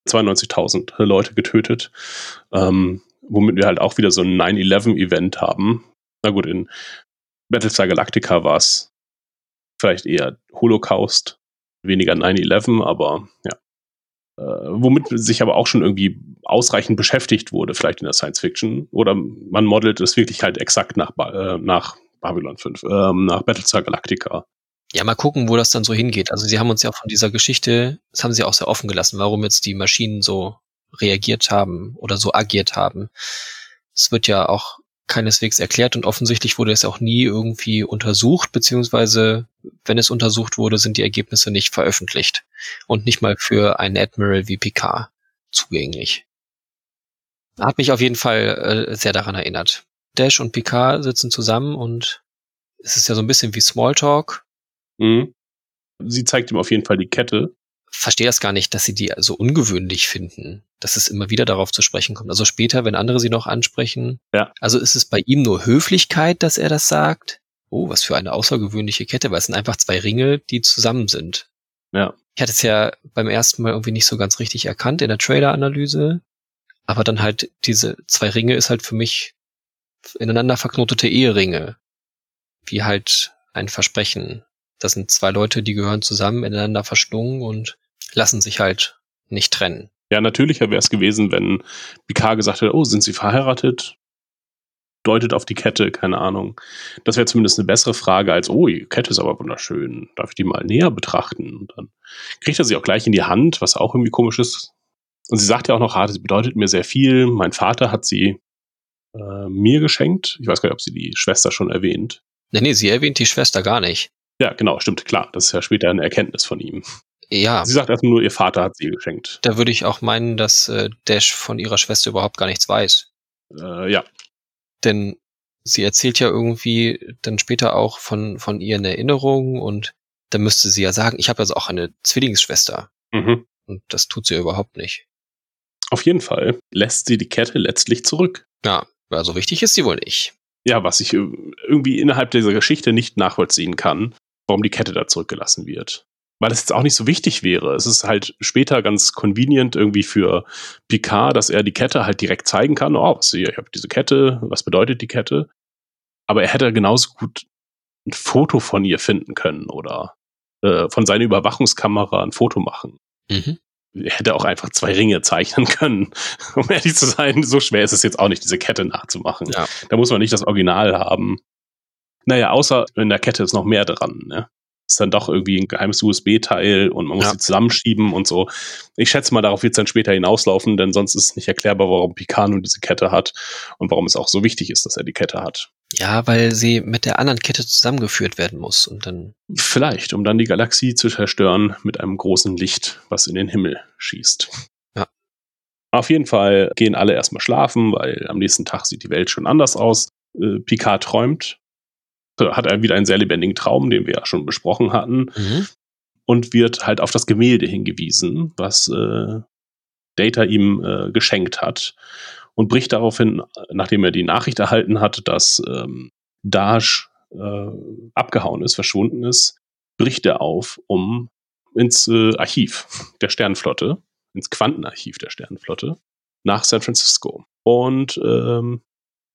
92.000 Leute getötet, ähm, womit wir halt auch wieder so ein 9-11-Event haben. Na gut, in Battlestar Galactica war es vielleicht eher Holocaust, weniger 9-11, aber ja. Äh, womit sich aber auch schon irgendwie ausreichend beschäftigt wurde, vielleicht in der Science Fiction. Oder man modelt es wirklich halt exakt nach, ba äh, nach Babylon 5, ähm, nach Battlestar Galactica. Ja, mal gucken, wo das dann so hingeht. Also sie haben uns ja von dieser Geschichte, das haben sie auch sehr offen gelassen, warum jetzt die Maschinen so reagiert haben oder so agiert haben. Es wird ja auch keineswegs erklärt und offensichtlich wurde es auch nie irgendwie untersucht, beziehungsweise wenn es untersucht wurde, sind die Ergebnisse nicht veröffentlicht und nicht mal für einen Admiral wie Picard zugänglich. Hat mich auf jeden Fall äh, sehr daran erinnert. Dash und Picard sitzen zusammen und es ist ja so ein bisschen wie Smalltalk. Mhm. Sie zeigt ihm auf jeden Fall die Kette. Verstehe das gar nicht, dass sie die so ungewöhnlich finden, dass es immer wieder darauf zu sprechen kommt. Also später, wenn andere sie noch ansprechen. Ja. Also ist es bei ihm nur Höflichkeit, dass er das sagt? Oh, was für eine außergewöhnliche Kette, weil es sind einfach zwei Ringe, die zusammen sind. Ja. Ich hatte es ja beim ersten Mal irgendwie nicht so ganz richtig erkannt in der Trailer-Analyse. Aber dann halt diese zwei Ringe ist halt für mich ineinander verknotete Eheringe. Wie halt ein Versprechen. Das sind zwei Leute, die gehören zusammen, ineinander verschlungen und lassen sich halt nicht trennen. Ja, natürlicher wäre es gewesen, wenn Picard gesagt hätte, oh, sind sie verheiratet? Deutet auf die Kette, keine Ahnung. Das wäre zumindest eine bessere Frage als, oh, die Kette ist aber wunderschön. Darf ich die mal näher betrachten? Und dann kriegt er sie auch gleich in die Hand, was auch irgendwie komisch ist. Und sie sagt ja auch noch, ah, sie bedeutet mir sehr viel. Mein Vater hat sie äh, mir geschenkt. Ich weiß gar nicht, ob sie die Schwester schon erwähnt. Nee, nee, sie erwähnt die Schwester gar nicht. Ja, genau, stimmt, klar. Das ist ja später eine Erkenntnis von ihm. Ja, Sie sagt erstmal nur, ihr Vater hat sie geschenkt. da würde ich auch meinen, dass äh, Dash von ihrer Schwester überhaupt gar nichts weiß. Äh, ja, Denn sie erzählt ja irgendwie dann später auch von, von ihren Erinnerungen und da müsste sie ja sagen, ich habe also auch eine Zwillingsschwester. mhm. Und das tut sie überhaupt nicht. auf jeden Fall lässt sie die Kette letztlich zurück. Ja, also wichtig ist sie wohl nicht. Ja, was ich äh, irgendwie innerhalb dieser Geschichte nicht nachvollziehen kann, warum die Kette da zurückgelassen wird. Weil es jetzt auch nicht so wichtig wäre. Es ist halt später ganz convenient irgendwie für Picard, dass er die Kette halt direkt zeigen kann. Oh, was hier, ich habe diese Kette, was bedeutet die Kette? Aber er hätte genauso gut ein Foto von ihr finden können oder äh, von seiner Überwachungskamera ein Foto machen. Mhm. Er hätte auch einfach zwei Ringe zeichnen können. Um ehrlich zu sein, so schwer ist es jetzt auch nicht, diese Kette nachzumachen. Ja. Da muss man nicht das Original haben. Naja, außer in der Kette ist noch mehr dran. Ne? Ist dann doch irgendwie ein geheimes USB-Teil und man muss Ja. sie zusammenschieben und so. Ich schätze mal, darauf wird es dann später hinauslaufen, denn sonst ist es nicht erklärbar, warum Picard nun diese Kette hat und warum es auch so wichtig ist, dass er die Kette hat. Ja, weil sie mit der anderen Kette zusammengeführt werden muss und dann, Vielleicht, um dann die Galaxie zu zerstören mit einem großen Licht, was in den Himmel schießt. Auf jeden Fall gehen alle erstmal schlafen, weil am nächsten Tag sieht die Welt schon anders aus. Äh, Picard träumt, hat er wieder einen sehr lebendigen Traum, den wir ja schon besprochen hatten, mhm. und wird halt auf das Gemälde hingewiesen, was äh, Data ihm äh, geschenkt hat. Und bricht daraufhin, nachdem er die Nachricht erhalten hat, dass ähm, Dash äh, abgehauen ist, verschwunden ist, bricht er auf, um ins äh, Archiv der Sternenflotte, ins Quantenarchiv der Sternenflotte, nach San Francisco und ähm,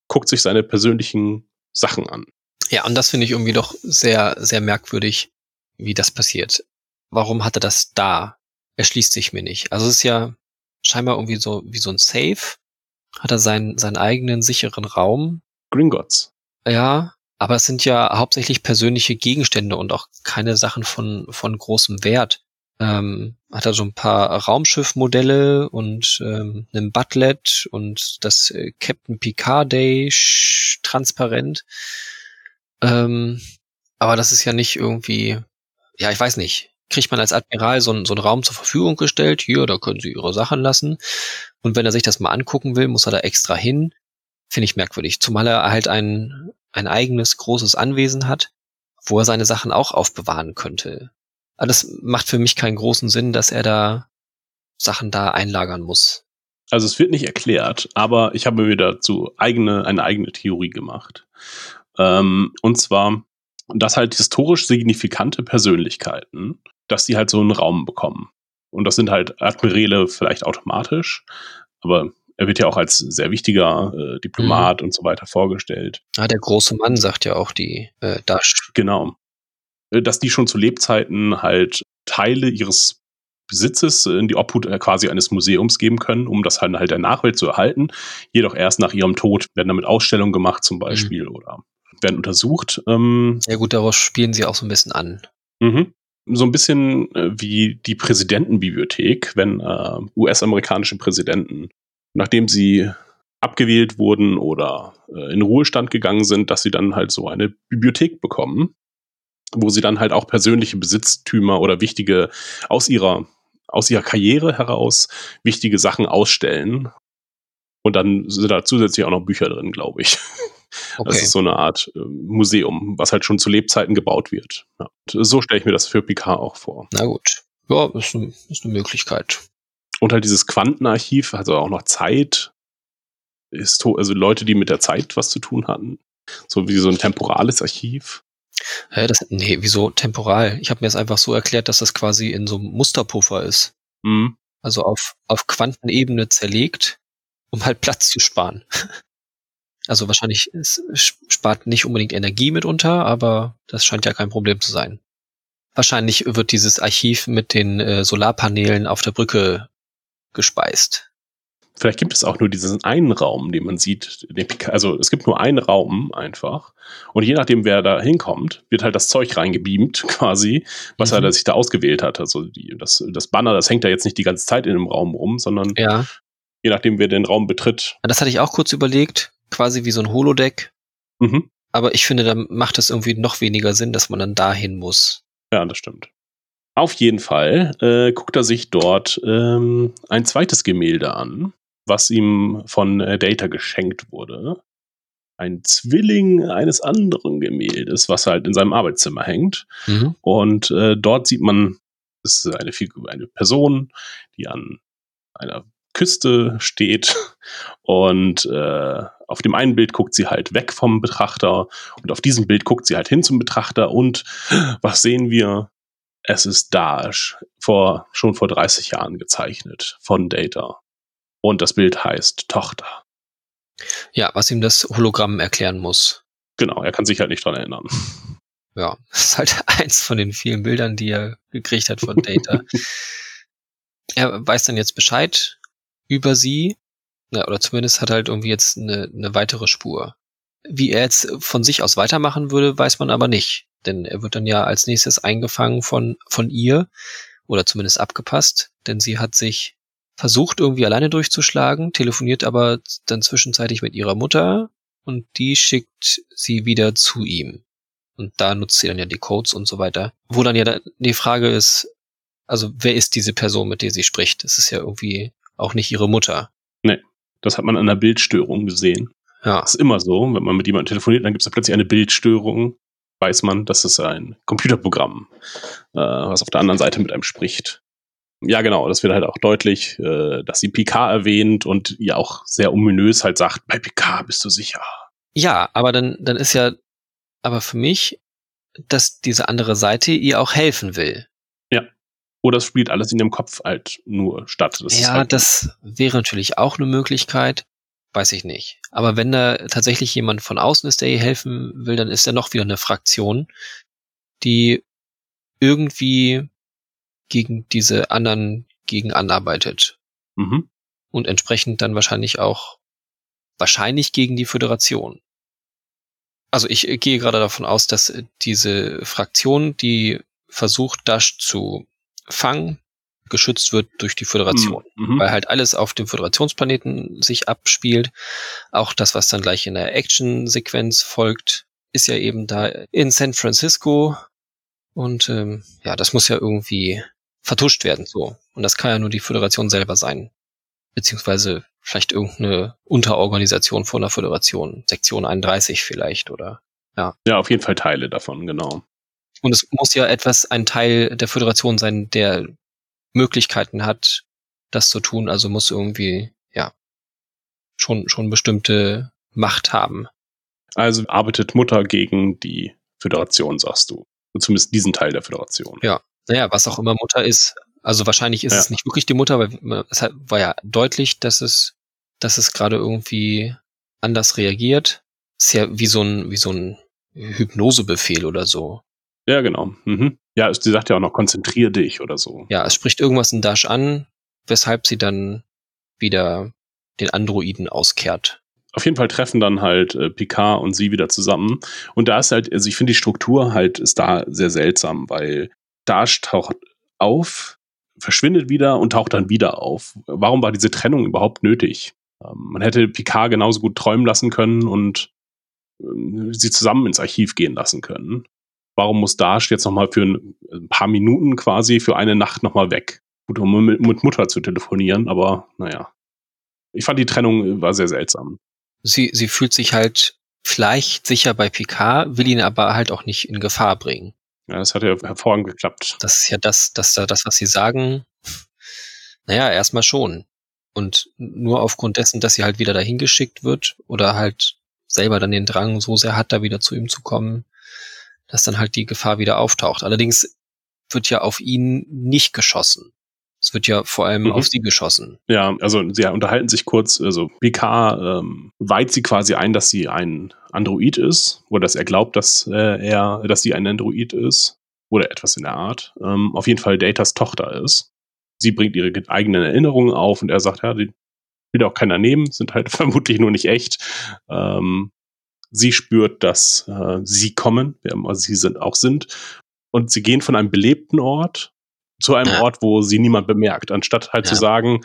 guckt sich seine persönlichen Sachen an. Ja, und das finde ich irgendwie doch sehr, sehr merkwürdig, wie das passiert. Warum hat er das da? Erschließt sich mir nicht. Also es ist ja scheinbar irgendwie so wie so ein Safe. Hat er seinen, seinen eigenen sicheren Raum. Gringotts. Ja, aber es sind ja hauptsächlich persönliche Gegenstände und auch keine Sachen von, von großem Wert. ähm, hat er so ein paar Raumschiffmodelle und ähm, einen Butlet und das äh, Captain Picard Day transparent. Ähm, aber das ist ja nicht irgendwie, ja, ich weiß nicht. Kriegt man als Admiral so, so einen Raum zur Verfügung gestellt? Hier, da können Sie Ihre Sachen lassen. Und wenn er sich das mal angucken will, muss er da extra hin. Finde ich merkwürdig. Zumal er halt ein, ein eigenes großes Anwesen hat, wo er seine Sachen auch aufbewahren könnte. Aber das macht für mich keinen großen Sinn, dass er da Sachen da einlagern muss. Also es wird nicht erklärt, aber ich habe mir wieder zu eigene, eine eigene Theorie gemacht. Ähm, und zwar, dass halt historisch signifikante Persönlichkeiten, dass die halt so einen Raum bekommen. Und das sind halt Admiräle vielleicht automatisch, aber er wird ja auch als sehr wichtiger äh, Diplomat mhm. und so weiter vorgestellt. Ah, der große Mann sagt ja auch die äh, Dash. Genau. Äh, dass die schon zu Lebzeiten halt Teile ihres Besitzes in die Obhut äh, quasi eines Museums geben können, um das halt, halt der Nachwelt zu erhalten. Jedoch erst nach ihrem Tod werden damit Ausstellungen gemacht zum Beispiel mhm. oder werden untersucht. Ähm, ja gut, daraus spielen sie auch so ein bisschen an. Mhm. So ein bisschen äh, wie die Präsidentenbibliothek, wenn äh, US-amerikanische Präsidenten, nachdem sie abgewählt wurden oder äh, in Ruhestand gegangen sind, dass sie dann halt so eine Bibliothek bekommen wo sie dann halt auch persönliche Besitztümer oder wichtige aus ihrer aus ihrer Karriere heraus wichtige Sachen ausstellen. Und dann sind da zusätzlich auch noch Bücher drin, glaube ich. Okay. Das ist so eine Art äh, Museum, was halt schon zu Lebzeiten gebaut wird. Ja. So stelle ich mir das für Picard auch vor. Na gut. Ja, ist, ein, ist eine Möglichkeit. Und halt dieses Quantenarchiv, also auch noch Zeit, also Leute, die mit der Zeit was zu tun hatten. So wie so ein temporales Archiv. Hä, das, nee, wieso temporal? Ich habe mir das einfach so erklärt, dass das quasi in so einem Musterpuffer ist. Mhm. Also auf, auf Quantenebene zerlegt, um halt Platz zu sparen. Also wahrscheinlich es spart nicht unbedingt Energie mitunter, aber das scheint ja kein Problem zu sein. Wahrscheinlich wird dieses Archiv mit den äh, Solarpanelen auf der Brücke gespeist. Vielleicht gibt es auch nur diesen einen Raum, den man sieht. Also es gibt nur einen Raum einfach. Und je nachdem, wer da hinkommt, wird halt das Zeug reingebeamt, quasi, was mhm. er sich da ausgewählt hat. Also die, das, das Banner, das hängt da jetzt nicht die ganze Zeit in dem Raum rum, sondern ja. je nachdem, wer den Raum betritt. Das hatte ich auch kurz überlegt, quasi wie so ein Holodeck. Mhm. Aber ich finde, da macht es irgendwie noch weniger Sinn, dass man dann dahin muss. Ja, das stimmt. Auf jeden Fall äh, guckt er sich dort ähm, ein zweites Gemälde an was ihm von äh, Data geschenkt wurde. Ein Zwilling eines anderen Gemäldes, was halt in seinem Arbeitszimmer hängt. Mhm. Und äh, dort sieht man, es ist eine, Figur, eine Person, die an einer Küste steht und äh, auf dem einen Bild guckt sie halt weg vom Betrachter und auf diesem Bild guckt sie halt hin zum Betrachter und was sehen wir? Es ist Daesh, vor, schon vor 30 Jahren gezeichnet von Data. Und das Bild heißt Tochter. Ja, was ihm das Hologramm erklären muss. Genau, er kann sich halt nicht dran erinnern. Ja, das ist halt eins von den vielen Bildern, die er gekriegt hat von Data. er weiß dann jetzt Bescheid über sie, ja, oder zumindest hat halt irgendwie jetzt eine, eine weitere Spur. Wie er jetzt von sich aus weitermachen würde, weiß man aber nicht. Denn er wird dann ja als nächstes eingefangen von, von ihr, oder zumindest abgepasst, denn sie hat sich versucht irgendwie alleine durchzuschlagen, telefoniert aber dann zwischenzeitlich mit ihrer Mutter und die schickt sie wieder zu ihm. Und da nutzt sie dann ja die Codes und so weiter. Wo dann ja die Frage ist, also wer ist diese Person, mit der sie spricht? Das ist ja irgendwie auch nicht ihre Mutter. Nee, das hat man an der Bildstörung gesehen. Ja. Das ist immer so, wenn man mit jemandem telefoniert, dann gibt es da plötzlich eine Bildstörung, weiß man, das ist ein Computerprogramm, äh, was auf der anderen Seite mit einem spricht. Ja, genau, das wird halt auch deutlich, äh, dass sie Picard erwähnt und ihr auch sehr ominös halt sagt, bei Picard bist du sicher. Ja, aber dann, dann ist ja, aber für mich, dass diese andere Seite ihr auch helfen will. Oder es spielt alles in ihrem Kopf halt nur statt. Das ja, halt das wäre natürlich auch eine Möglichkeit. Weiß ich nicht. Aber wenn da tatsächlich jemand von außen ist, der ihr helfen will, dann ist er noch wieder eine Fraktion, die irgendwie gegen diese anderen gegen anarbeitet. Mhm. Und entsprechend dann wahrscheinlich auch wahrscheinlich gegen die Föderation. Also ich gehe gerade davon aus, dass diese Fraktion, die versucht, Dash zu Fang geschützt wird durch die Föderation. Mhm. Weil halt alles auf dem Föderationsplaneten sich abspielt. Auch das, was dann gleich in der Action-Sequenz folgt, ist ja eben da in San Francisco. Und ähm, ja, das muss ja irgendwie vertuscht werden. So. Und das kann ja nur die Föderation selber sein. Beziehungsweise vielleicht irgendeine Unterorganisation von der Föderation. Sektion 31 vielleicht oder Ja, auf jeden Fall Teile davon, genau. Und es muss ja etwas, ein Teil der Föderation sein, der Möglichkeiten hat, das zu tun. Also muss irgendwie, ja, schon, schon bestimmte Macht haben. Also arbeitet Mutter gegen die Föderation, sagst du. Zumindest diesen Teil der Föderation. Ja. Naja, was auch immer Mutter ist. Also wahrscheinlich ist Ja. es nicht wirklich die Mutter, weil es war ja deutlich, dass es, dass es gerade irgendwie anders reagiert. Ist ja wie so ein, wie so ein Hypnosebefehl oder so. Ja, genau. Mhm. Ja, sie sagt ja auch noch, konzentrier dich oder so. Ja, es spricht irgendwas in Dash an, weshalb sie dann wieder den Androiden auskehrt. Auf jeden Fall treffen dann halt äh, Picard und sie wieder zusammen. Und da ist halt, also ich finde die Struktur halt ist da sehr seltsam, weil Dash taucht auf, verschwindet wieder und taucht dann wieder auf. Warum war diese Trennung überhaupt nötig? Ähm, man hätte Picard genauso gut träumen lassen können und ähm, sie zusammen ins Archiv gehen lassen können. Warum muss Dash jetzt nochmal für ein, ein paar Minuten quasi für eine Nacht nochmal weg? Gut, um mit, mit Mutter zu telefonieren, aber naja. Ich fand die Trennung äh, war sehr seltsam. Sie, sie fühlt sich halt vielleicht sicher bei Picard, will ihn aber halt auch nicht in Gefahr bringen. Ja, das hat ja hervorragend geklappt. Das ist ja das, das, das, was sie sagen. Naja, erstmal schon. Und nur aufgrund dessen, dass sie halt wieder dahin geschickt wird oder halt selber dann den Drang so sehr hat, da wieder zu ihm zu kommen, dass dann halt die Gefahr wieder auftaucht. Allerdings wird ja auf ihn nicht geschossen. Es wird ja vor allem Mhm. auf sie geschossen. Ja, also sie unterhalten sich kurz, also Picard ähm, weiht sie quasi ein, dass sie ein Android ist, oder dass er glaubt, dass äh, er, dass sie ein Android ist, oder etwas in der Art. Ähm, auf jeden Fall Datas Tochter ist. Sie bringt ihre eigenen Erinnerungen auf und er sagt, ja, die will auch keiner nehmen, sind halt vermutlich nur nicht echt. Ähm, sie spürt, dass äh, sie kommen, wer immer sie sind, auch sind. Und sie gehen von einem belebten Ort zu einem Ja. Ort, wo sie niemand bemerkt, anstatt halt Ja. zu sagen,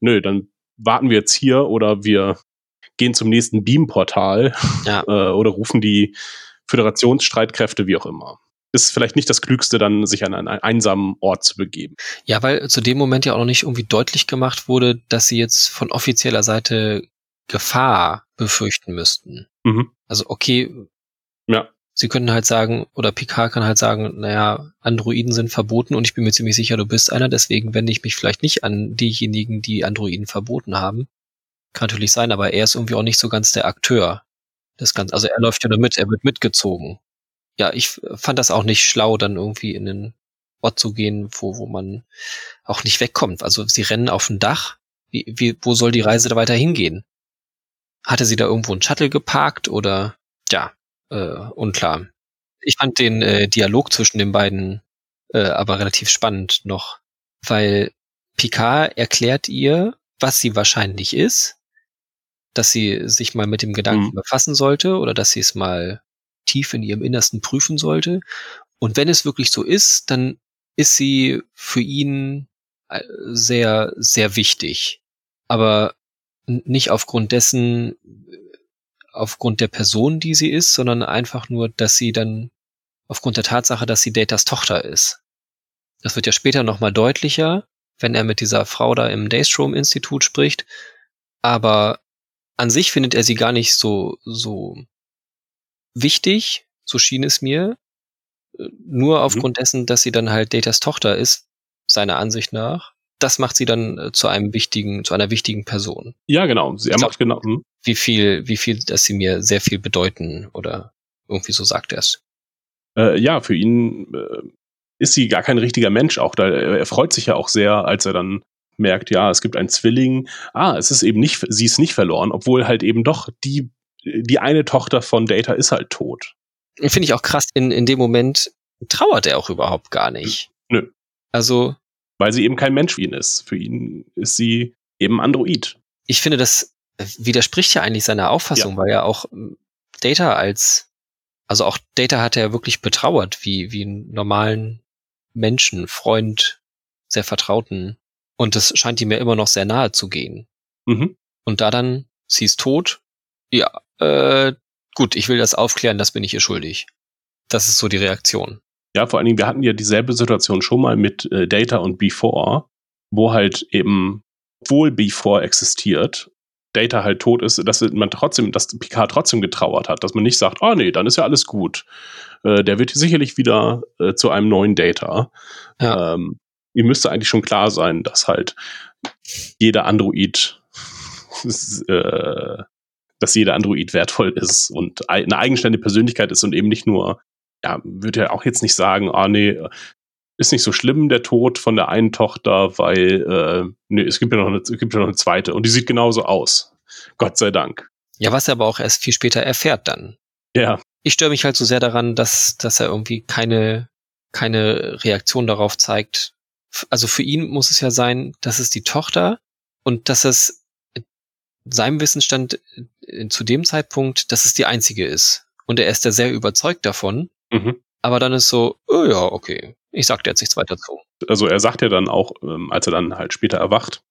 nö, dann warten wir jetzt hier oder wir gehen zum nächsten Beam-Portal Ja. äh, oder rufen die Föderationsstreitkräfte, wie auch immer. Ist vielleicht nicht das Klügste, dann sich an einen einsamen Ort zu begeben. Ja, weil zu dem Moment ja auch noch nicht irgendwie deutlich gemacht wurde, dass sie jetzt von offizieller Seite Gefahr befürchten müssten. Mhm. Also okay, Ja. sie können halt sagen, oder Picard kann halt sagen, naja, Androiden sind verboten und ich bin mir ziemlich sicher, du bist einer, deswegen wende ich mich vielleicht nicht an diejenigen, die Androiden verboten haben. Kann natürlich sein, aber er ist irgendwie auch nicht so ganz der Akteur. Das Ganze, also er läuft ja nur mit, er wird mitgezogen. Ja, ich fand das auch nicht schlau, dann irgendwie in den Ort zu gehen, wo, wo man auch nicht wegkommt. Also sie rennen auf ein Dach. Wie, wie, wo soll die Reise da weiter hingehen? Hatte sie da irgendwo einen Shuttle geparkt oder ja, äh, unklar. Ich fand den äh, Dialog zwischen den beiden äh, aber relativ spannend noch, weil Picard erklärt ihr, was sie wahrscheinlich ist, dass sie sich mal mit dem Gedanken Mhm. befassen sollte oder dass sie es mal tief in ihrem Innersten prüfen sollte. Und wenn es wirklich so ist, dann ist sie für ihn äh, sehr, sehr wichtig. Aber nicht aufgrund dessen, äh, aufgrund der Person, die sie ist, sondern einfach nur, dass sie dann aufgrund der Tatsache, dass sie Datas Tochter ist. Das wird ja später nochmal deutlicher, wenn er mit dieser Frau da im Daystrom-Institut spricht. Aber an sich findet er sie gar nicht so, so wichtig, so schien es mir. Äh, Nur aufgrund dessen, dass sie dann halt Datas Tochter ist, seiner Ansicht nach. Das macht sie dann äh, zu einem wichtigen, zu einer wichtigen Person. Ja, genau. Sie, er glaub- macht genau. hm. Wie viel, wie viel, dass sie mir sehr viel bedeuten oder irgendwie so sagt er es. Äh, ja, für ihn äh, ist sie gar kein richtiger Mensch. Auch da, er freut sich ja auch sehr, als er dann merkt, ja, es gibt einen Zwilling. Ah, es ist eben nicht, sie ist nicht verloren, obwohl halt eben doch die, die eine Tochter von Data ist halt tot. Finde ich auch krass, in, in dem Moment trauert er auch überhaupt gar nicht. Nö. Also, Weil sie eben kein Mensch für ihn ist. Für ihn ist sie eben Android. ich finde, das widerspricht ja eigentlich seiner Auffassung, weil ja auch ähm, Data als, also auch Data hat er ja wirklich betrauert, wie, wie einen normalen Menschen, Freund sehr vertrauten. Und das scheint ihm ja immer noch sehr nahe zu gehen. Mhm. Und da dann, sie ist tot, ja, äh, gut, ich will das aufklären, das bin ich ihr schuldig. Das ist so die Reaktion. Ja, vor allen Dingen, wir hatten ja dieselbe Situation schon mal mit äh, Data und Before, wo halt eben, obwohl Before existiert, Data halt tot ist, dass man trotzdem, dass Picard trotzdem getrauert hat, dass man nicht sagt, oh nee, dann ist ja alles gut. Äh, der wird sicherlich wieder äh, zu einem neuen Data. Ja. Ähm, ihm müsste eigentlich schon klar sein, dass halt jeder Android, äh, dass jeder Android wertvoll ist und eine eigenständige Persönlichkeit ist und eben nicht nur, ja, würde ja auch jetzt nicht sagen, ah nee, ist nicht so schlimm, der Tod von der einen Tochter, weil äh, nee, es gibt ja noch eine, es gibt ja noch eine zweite und die sieht genauso aus. Gott sei Dank. Ja, was er aber auch erst viel später erfährt dann. Ja. Ich störe mich halt so sehr daran, dass, dass er irgendwie keine, keine Reaktion darauf zeigt. Also für ihn muss es ja sein, dass es die Tochter und dass es seinem Wissensstand äh, zu dem Zeitpunkt, dass es die einzige ist. Und er ist ja sehr überzeugt davon. Mhm. Aber dann ist so, oh ja, okay. Ich sag dir jetzt nichts weiter zu. Also er sagt ja dann auch, ähm, als er dann halt später erwacht,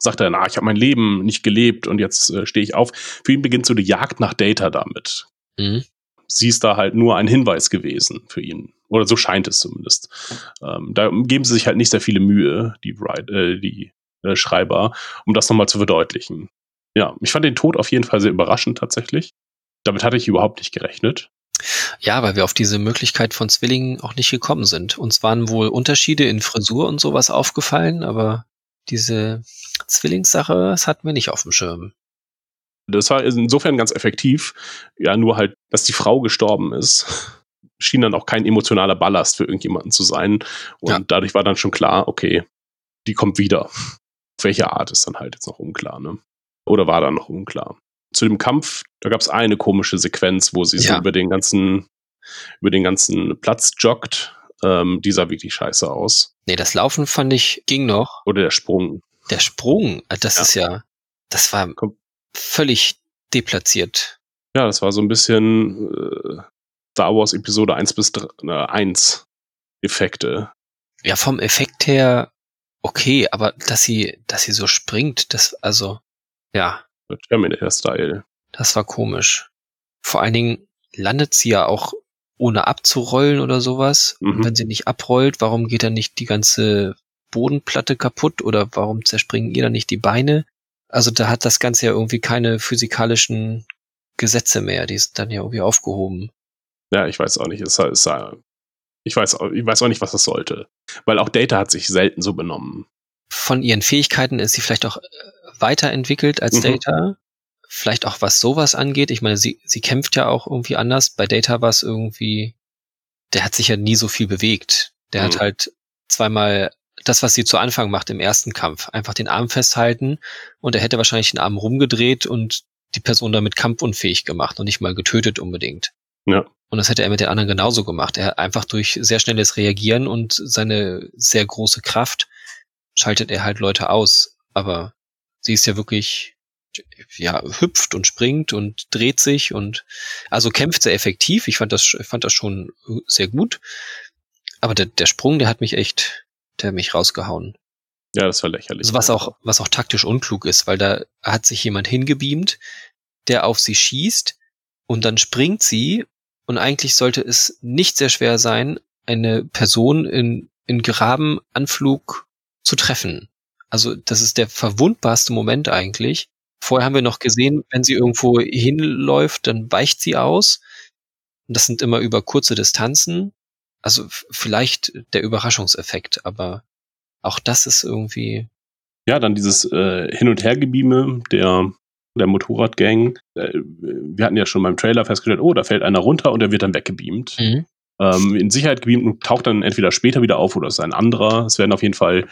sagt er, na, ich habe mein Leben nicht gelebt und jetzt äh, stehe ich auf. Für ihn beginnt so die Jagd nach Data damit. Mhm. Sie ist da halt nur ein Hinweis gewesen für ihn. Oder so scheint es zumindest. Ähm, da geben sie sich halt nicht sehr viele Mühe, die, äh, die äh, Schreiber, um das nochmal zu verdeutlichen. Ja, ich fand den Tod auf jeden Fall sehr überraschend tatsächlich. Damit hatte ich überhaupt nicht gerechnet. Ja, weil wir auf diese Möglichkeit von Zwillingen auch nicht gekommen sind. Uns waren wohl Unterschiede in Frisur und sowas aufgefallen, aber diese Zwillingssache, das hatten wir nicht auf dem Schirm. Das war insofern ganz effektiv. Ja, nur halt, dass die Frau gestorben ist, schien dann auch kein emotionaler Ballast für irgendjemanden zu sein. Und Ja. dadurch war dann schon klar, okay, die kommt wieder. Auf welche Art ist dann halt jetzt noch unklar, ne? Oder war dann noch unklar. Zu dem Kampf, da gab es eine komische Sequenz, wo sie so Ja. über den ganzen, über den ganzen Platz joggt. Ähm, die sah wirklich scheiße aus. Nee, das Laufen fand ich ging noch. Oder der Sprung. Der Sprung, äh, das Ja. ist ja, das war Komm. völlig deplatziert. Ja, das war so ein bisschen äh, Star Wars Episode 1 bis 3, äh, 1 Effekte. Ja, vom Effekt her okay, aber dass sie, dass sie so springt, das, also, ja, Terminator-Style. das war komisch. Vor allen Dingen landet sie ja auch ohne abzurollen oder sowas. Mhm. Und wenn sie nicht abrollt, warum geht dann nicht die ganze Bodenplatte kaputt oder warum zerspringen ihr dann nicht die Beine? Also da hat das Ganze ja irgendwie keine physikalischen Gesetze mehr. Die sind dann ja irgendwie aufgehoben. Ja, ich weiß auch nicht. Es, es, ich, weiß, auch- ich weiß auch nicht, was das sollte. Weil auch Data hat sich selten so benommen. Von ihren Fähigkeiten ist sie vielleicht auch äh, weiterentwickelt als Mhm. Data. Vielleicht auch was sowas angeht. Ich meine, sie, sie kämpft ja auch irgendwie anders. Bei Data war es irgendwie, der hat sich ja nie so viel bewegt. Der hat Mhm. halt zweimal das, was sie zu Anfang macht im ersten Kampf, einfach den Arm festhalten und er hätte wahrscheinlich den Arm rumgedreht und die Person damit kampfunfähig gemacht und nicht mal getötet unbedingt. Ja. Und das hätte er mit den anderen genauso gemacht. Er hat einfach durch sehr schnelles Reagieren und seine sehr große Kraft schaltet er halt Leute aus. Aber sie ist ja wirklich, ja, hüpft und springt und dreht sich und also kämpft sehr effektiv. Ich fand das, fand das schon sehr gut. Aber der, der Sprung, der hat mich echt, der hat mich rausgehauen. Ja, das war lächerlich. Also was auch, was auch taktisch unklug ist, weil da hat sich jemand hingebeamt, der auf sie schießt und dann springt sie und eigentlich sollte es nicht sehr schwer sein, eine Person in, in Grabenanflug zu treffen. Also das ist der verwundbarste Moment eigentlich. Vorher haben wir noch gesehen, wenn sie irgendwo hinläuft, dann weicht sie aus. Und das sind immer über kurze Distanzen. Also vielleicht der Überraschungseffekt, aber auch das ist irgendwie Ja, dann dieses äh, Hin- und Hergebieme der, der Motorradgang. Äh, wir hatten ja schon beim Trailer festgestellt, oh, da fällt einer runter und der wird dann weggebeamt. Mhm. Ähm, in Sicherheit gebeamt und taucht dann entweder später wieder auf oder es ist ein anderer. Es werden auf jeden Fall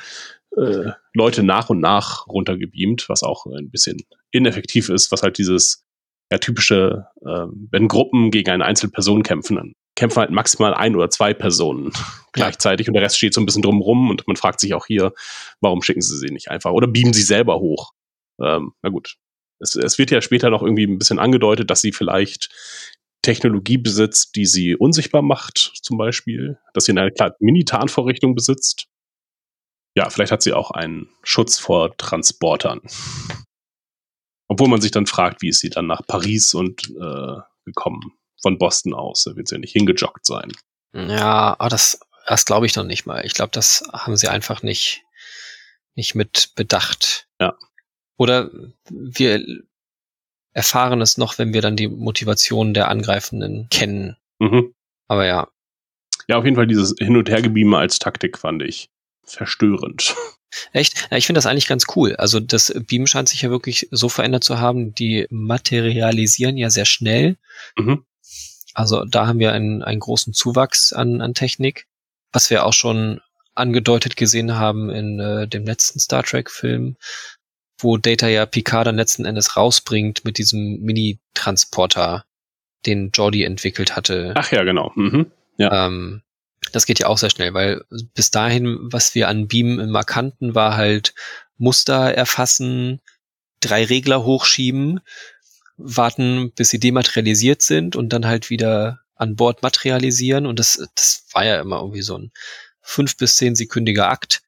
äh, Leute nach und nach runtergebeamt, was auch ein bisschen ineffektiv ist, was halt dieses ja, typische, äh, wenn Gruppen gegen eine Einzelperson kämpfen, dann kämpfen halt maximal ein oder zwei Personen gleichzeitig und der Rest steht so ein bisschen drumrum und man fragt sich auch hier, warum schicken sie sie nicht einfach oder beamen sie selber hoch? Ähm, na gut. Es, es wird ja später noch irgendwie ein bisschen angedeutet, dass sie vielleicht Technologie besitzt, die sie unsichtbar macht, zum Beispiel, dass sie eine kleine Mini-Tarnvorrichtung besitzt. Ja, vielleicht hat sie auch einen Schutz vor Transportern. Obwohl man sich dann fragt, wie ist sie dann nach Paris und äh, gekommen von Boston aus? Da wird sie ja nicht hingejoggt sein. Ja, aber das, das glaube ich noch nicht mal. Ich glaube, das haben sie einfach nicht, nicht mit bedacht. Ja. Oder wir erfahren es noch, wenn wir dann die Motivation der Angreifenden kennen. Mhm. Aber ja. Ja, auf jeden Fall dieses Hin- und Hergebieme als Taktik fand ich verstörend. Echt? Ja, ich finde das eigentlich ganz cool. Also das Beam scheint sich ja wirklich so verändert zu haben. Die materialisieren ja sehr schnell. Mhm. Also da haben wir einen, einen großen Zuwachs an, an Technik, was wir auch schon angedeutet gesehen haben in äh, dem letzten Star Trek-Film, wo Data ja Picard dann letzten Endes rausbringt mit diesem Mini-Transporter, den Jordi entwickelt hatte. Ach ja, genau. Mhm. Ja. Ähm, das geht ja auch sehr schnell, weil bis dahin, was wir an Beam immer kannten, war halt Muster erfassen, drei Regler hochschieben, warten, bis sie dematerialisiert sind und dann halt wieder an Bord materialisieren. Und das, das war ja immer irgendwie so ein fünf bis zehn sekündiger Akt.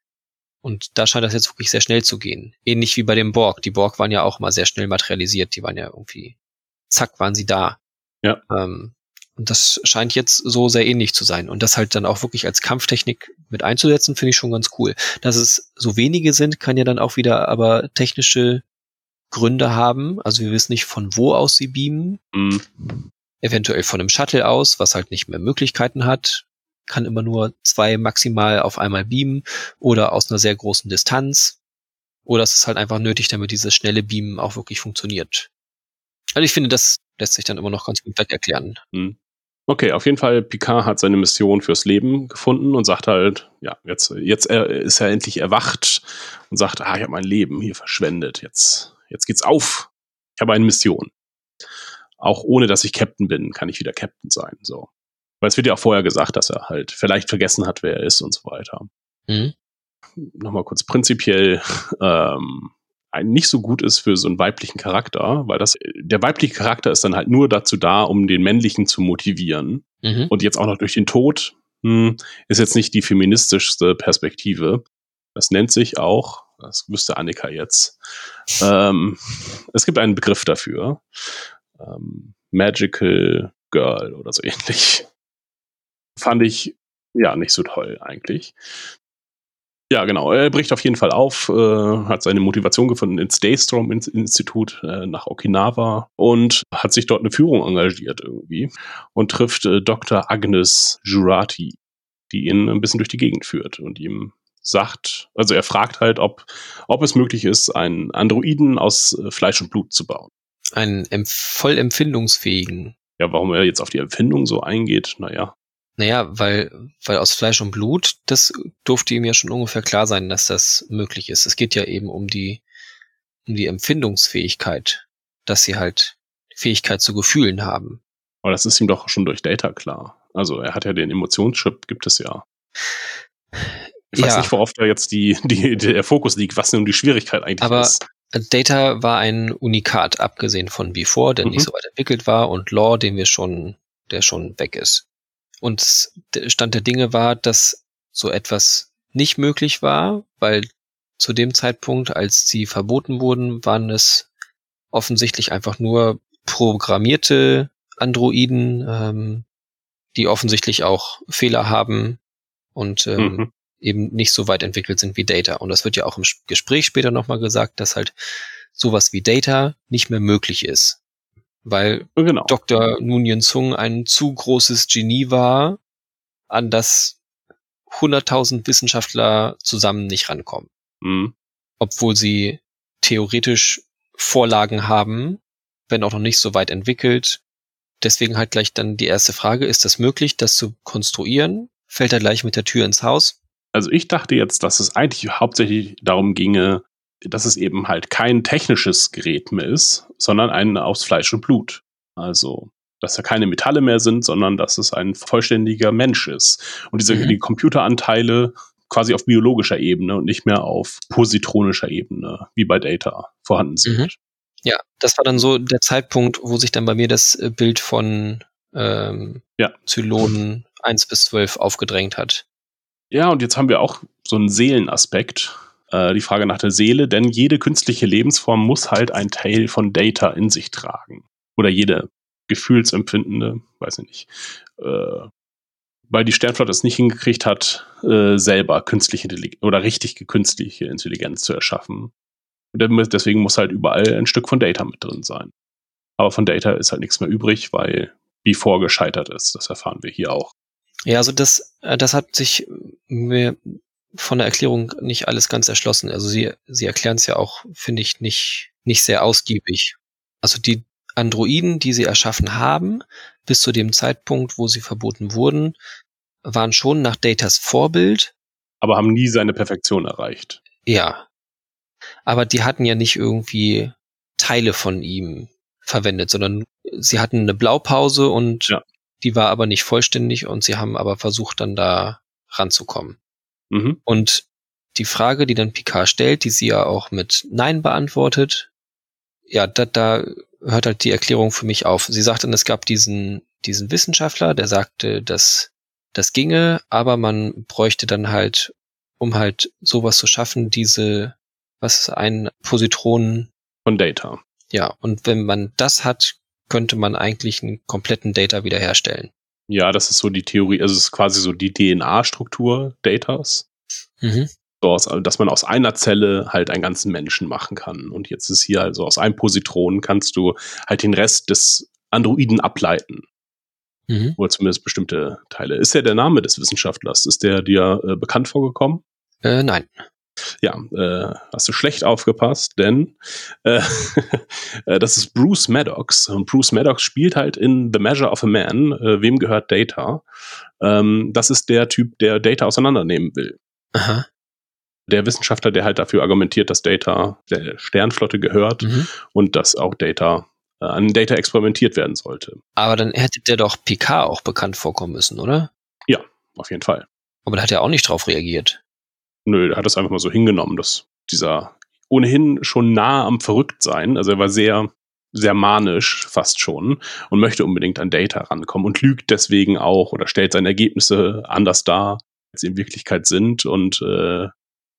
Und da scheint das jetzt wirklich sehr schnell zu gehen. Ähnlich wie bei dem Borg. Die Borg waren ja auch mal sehr schnell materialisiert. Die waren ja irgendwie, zack, waren sie da. Ja. Ähm, und das scheint jetzt so sehr ähnlich zu sein. Und das halt dann auch wirklich als Kampftechnik mit einzusetzen, finde ich schon ganz cool. Dass es so wenige sind, kann ja dann auch wieder aber technische Gründe haben. Also wir wissen nicht, von wo aus sie beamen. Mhm. Eventuell von einem Shuttle aus, was halt nicht mehr Möglichkeiten hat. Kann immer nur zwei maximal auf einmal beamen oder aus einer sehr großen Distanz. Oder es ist halt einfach nötig, damit dieses schnelle Beamen auch wirklich funktioniert. Also ich finde, das lässt sich dann immer noch ganz gut erklären. Mhm. Okay, auf jeden Fall, Picard hat seine Mission fürs Leben gefunden und sagt halt, ja, jetzt, jetzt ist er endlich erwacht und sagt, ah, ich habe mein Leben hier verschwendet. Jetzt, jetzt geht's auf. Ich habe eine Mission. Auch ohne, dass ich Captain bin, kann ich wieder Captain sein. So. Weil es wird ja auch vorher gesagt, dass er halt vielleicht vergessen hat, wer er ist und so weiter. Mhm. Nochmal kurz prinzipiell, ähm, nicht so gut ist für so einen weiblichen Charakter, weil das der weibliche Charakter ist dann halt nur dazu da, um den männlichen zu motivieren. Mhm. Und jetzt auch noch durch den Tod hm, ist jetzt nicht die feministischste Perspektive. Das nennt sich auch, das wüsste Annika jetzt. Ähm, es gibt einen Begriff dafür. Ähm, Magical Girl oder so ähnlich. Fand ich ja nicht so toll eigentlich. Ja, genau. Er bricht auf jeden Fall auf, äh, hat seine Motivation gefunden ins Daystrom-Institut äh, nach Okinawa und hat sich dort eine Führung engagiert irgendwie und trifft äh, Dr. Agnes Jurati, die ihn ein bisschen durch die Gegend führt und ihm sagt, also er fragt halt, ob, ob es möglich ist, einen Androiden aus äh, Fleisch und Blut zu bauen. Einen voll empfindungsfähigen. Ja, warum er jetzt auf die Empfindung so eingeht, naja. Naja, weil, weil aus Fleisch und Blut, das durfte ihm ja schon ungefähr klar sein, dass das möglich ist. Es geht ja eben um die, um die Empfindungsfähigkeit, dass sie halt Fähigkeit zu Gefühlen haben. Aber das ist ihm doch schon durch Data klar. Also er hat ja den Emotionschip, gibt es ja. Ich weiß Ja. nicht, worauf da jetzt die, die, der Fokus liegt, was nun die Schwierigkeit eigentlich Aber ist. Data war ein Unikat, abgesehen von Before, der Mhm. nicht so weit entwickelt war, und Law, den wir schon, der schon weg ist. Und der Stand der Dinge war, dass so etwas nicht möglich war, weil zu dem Zeitpunkt, als sie verboten wurden, waren es offensichtlich einfach nur programmierte Androiden, ähm, die offensichtlich auch Fehler haben und ähm, Mhm. eben nicht so weit entwickelt sind wie Data. Und das wird ja auch im Gespräch später nochmal gesagt, dass halt sowas wie Data nicht mehr möglich ist. Weil Genau. Dr. Nunien Sung ein zu großes Genie war, an das 100.000 Wissenschaftler zusammen nicht rankommen. Mhm. Obwohl sie theoretisch Vorlagen haben, wenn auch noch nicht so weit entwickelt. Deswegen halt gleich dann die erste Frage, ist das möglich, das zu konstruieren? Fällt er gleich mit der Tür ins Haus? Also ich dachte jetzt, dass es eigentlich hauptsächlich darum ginge, dass es eben halt kein technisches Gerät mehr ist, sondern ein aus Fleisch und Blut. Also, dass da keine Metalle mehr sind, sondern dass es ein vollständiger Mensch ist. Und diese Mhm. die Computeranteile quasi auf biologischer Ebene und nicht mehr auf positronischer Ebene, wie bei Data, vorhanden sind. Mhm. Ja, das war dann so der Zeitpunkt, wo sich dann bei mir das äh, Bild von ähm, Ja. Zylonen 1 bis 12 aufgedrängt hat. Ja, und jetzt haben wir auch so einen Seelenaspekt. Äh, die Frage nach der Seele, denn jede künstliche Lebensform muss halt ein Teil von Data in sich tragen. Oder jede gefühlsempfindende, weiß ich nicht. Äh, weil die Sternflotte es nicht hingekriegt hat, äh, selber künstliche Intelligenz oder richtig künstliche Intelligenz zu erschaffen. Und deswegen muss halt überall ein Stück von Data mit drin sein. Aber von Data ist halt nichts mehr übrig, weil Before gescheitert ist. Das erfahren wir hier auch. Ja, also das, äh, das hat sich mir von der Erklärung nicht alles ganz erschlossen. Also sie, sie erklären es ja auch, finde ich, nicht, nicht sehr ausgiebig. Also die Androiden, die sie erschaffen haben, bis zu dem Zeitpunkt, wo sie verboten wurden, waren schon nach Datas Vorbild. Aber haben nie seine Perfektion erreicht. Ja. Aber die hatten ja nicht irgendwie Teile von ihm verwendet, sondern sie hatten eine Blaupause und ja. die war aber nicht vollständig und sie haben aber versucht, dann da ranzukommen. Mhm. Und die Frage, die dann Picard stellt, die sie ja auch mit Nein beantwortet, ja, da, da hört halt die Erklärung für mich auf. Sie sagt dann, es gab diesen, diesen Wissenschaftler, der sagte, dass das ginge, aber man bräuchte dann halt, um halt sowas zu schaffen, diese, was ein Positron von Data. Ja, und wenn man das hat, könnte man eigentlich einen kompletten Data wiederherstellen. Ja, das ist so die Theorie, also es ist quasi so die DNA-Struktur Datas. Mhm. So aus, dass man aus einer Zelle halt einen ganzen Menschen machen kann. Und jetzt ist hier also aus einem Positron kannst du halt den Rest des Androiden ableiten. Mhm. Oder zumindest bestimmte Teile. Ist der der Name des Wissenschaftlers? Ist der dir äh, bekannt vorgekommen? Äh, nein. Ja, äh, hast du schlecht aufgepasst, denn äh, äh, das ist Bruce Maddox. Und Bruce Maddox spielt halt in The Measure of a Man. Äh, wem gehört Data? Ähm, das ist der Typ, der Data auseinandernehmen will. Aha der Wissenschaftler, der halt dafür argumentiert, dass Data der Sternflotte gehört mhm. und dass auch Data äh, an Data experimentiert werden sollte. Aber dann hätte der doch Picard auch bekannt vorkommen müssen, oder? Ja, auf jeden Fall. Aber da hat er auch nicht drauf reagiert. Nö, er hat es einfach mal so hingenommen, dass dieser ohnehin schon nah am Verrücktsein, also er war sehr, sehr manisch fast schon und möchte unbedingt an Data rankommen und lügt deswegen auch oder stellt seine Ergebnisse anders dar, als sie in Wirklichkeit sind und äh,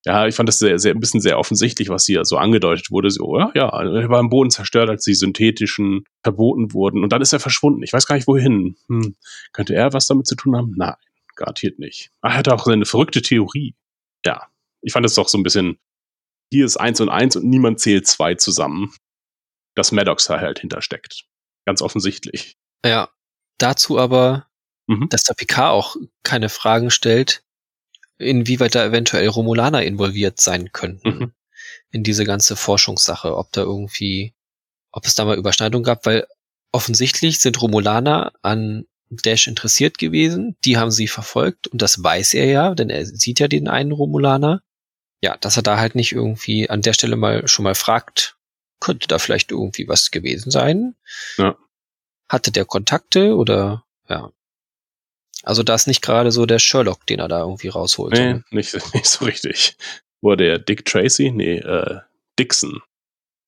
ja, ich fand das sehr, sehr, ein bisschen sehr offensichtlich, was hier so angedeutet wurde. So, ja, ja, er war im Boden zerstört, als die synthetischen verboten wurden. Und dann ist er verschwunden. Ich weiß gar nicht, wohin. Hm. Könnte er was damit zu tun haben? Nein, garantiert nicht. Er hatte auch seine verrückte Theorie. Ja, ich fand es doch so ein bisschen, hier ist eins und eins und niemand zählt zwei zusammen. Dass Maddox da halt hintersteckt. Ganz offensichtlich. Ja, dazu aber, mhm. dass der PK auch keine Fragen stellt, inwieweit da eventuell Romulaner involviert sein könnten mhm. in diese ganze Forschungssache, ob da irgendwie, ob es da mal Überschneidung gab, weil offensichtlich sind Romulaner an Dash interessiert gewesen, die haben sie verfolgt und das weiß er ja, denn er sieht ja den einen Romulaner. Ja, dass er da halt nicht irgendwie an der Stelle mal schon mal fragt, könnte da vielleicht irgendwie was gewesen sein? Ja. Hatte der Kontakte oder ja, also da ist nicht gerade so der Sherlock, den er da irgendwie rausholt. Nee, nicht, nicht so richtig. War der Dick Tracy? Nee, äh, Dixon.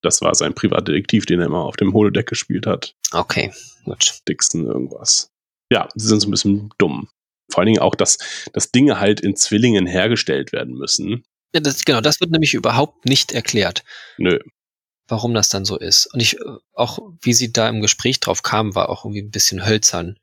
Das war sein Privatdetektiv, den er immer auf dem Holodeck gespielt hat. Okay, gut. Dixon irgendwas. Ja, sie sind so ein bisschen dumm. Vor allen Dingen auch, dass, dass Dinge halt in Zwillingen hergestellt werden müssen. Ja, das, genau, das wird nämlich überhaupt nicht erklärt. Nö. Warum das dann so ist. Und ich, auch wie sie da im Gespräch drauf kam, war auch irgendwie ein bisschen hölzern.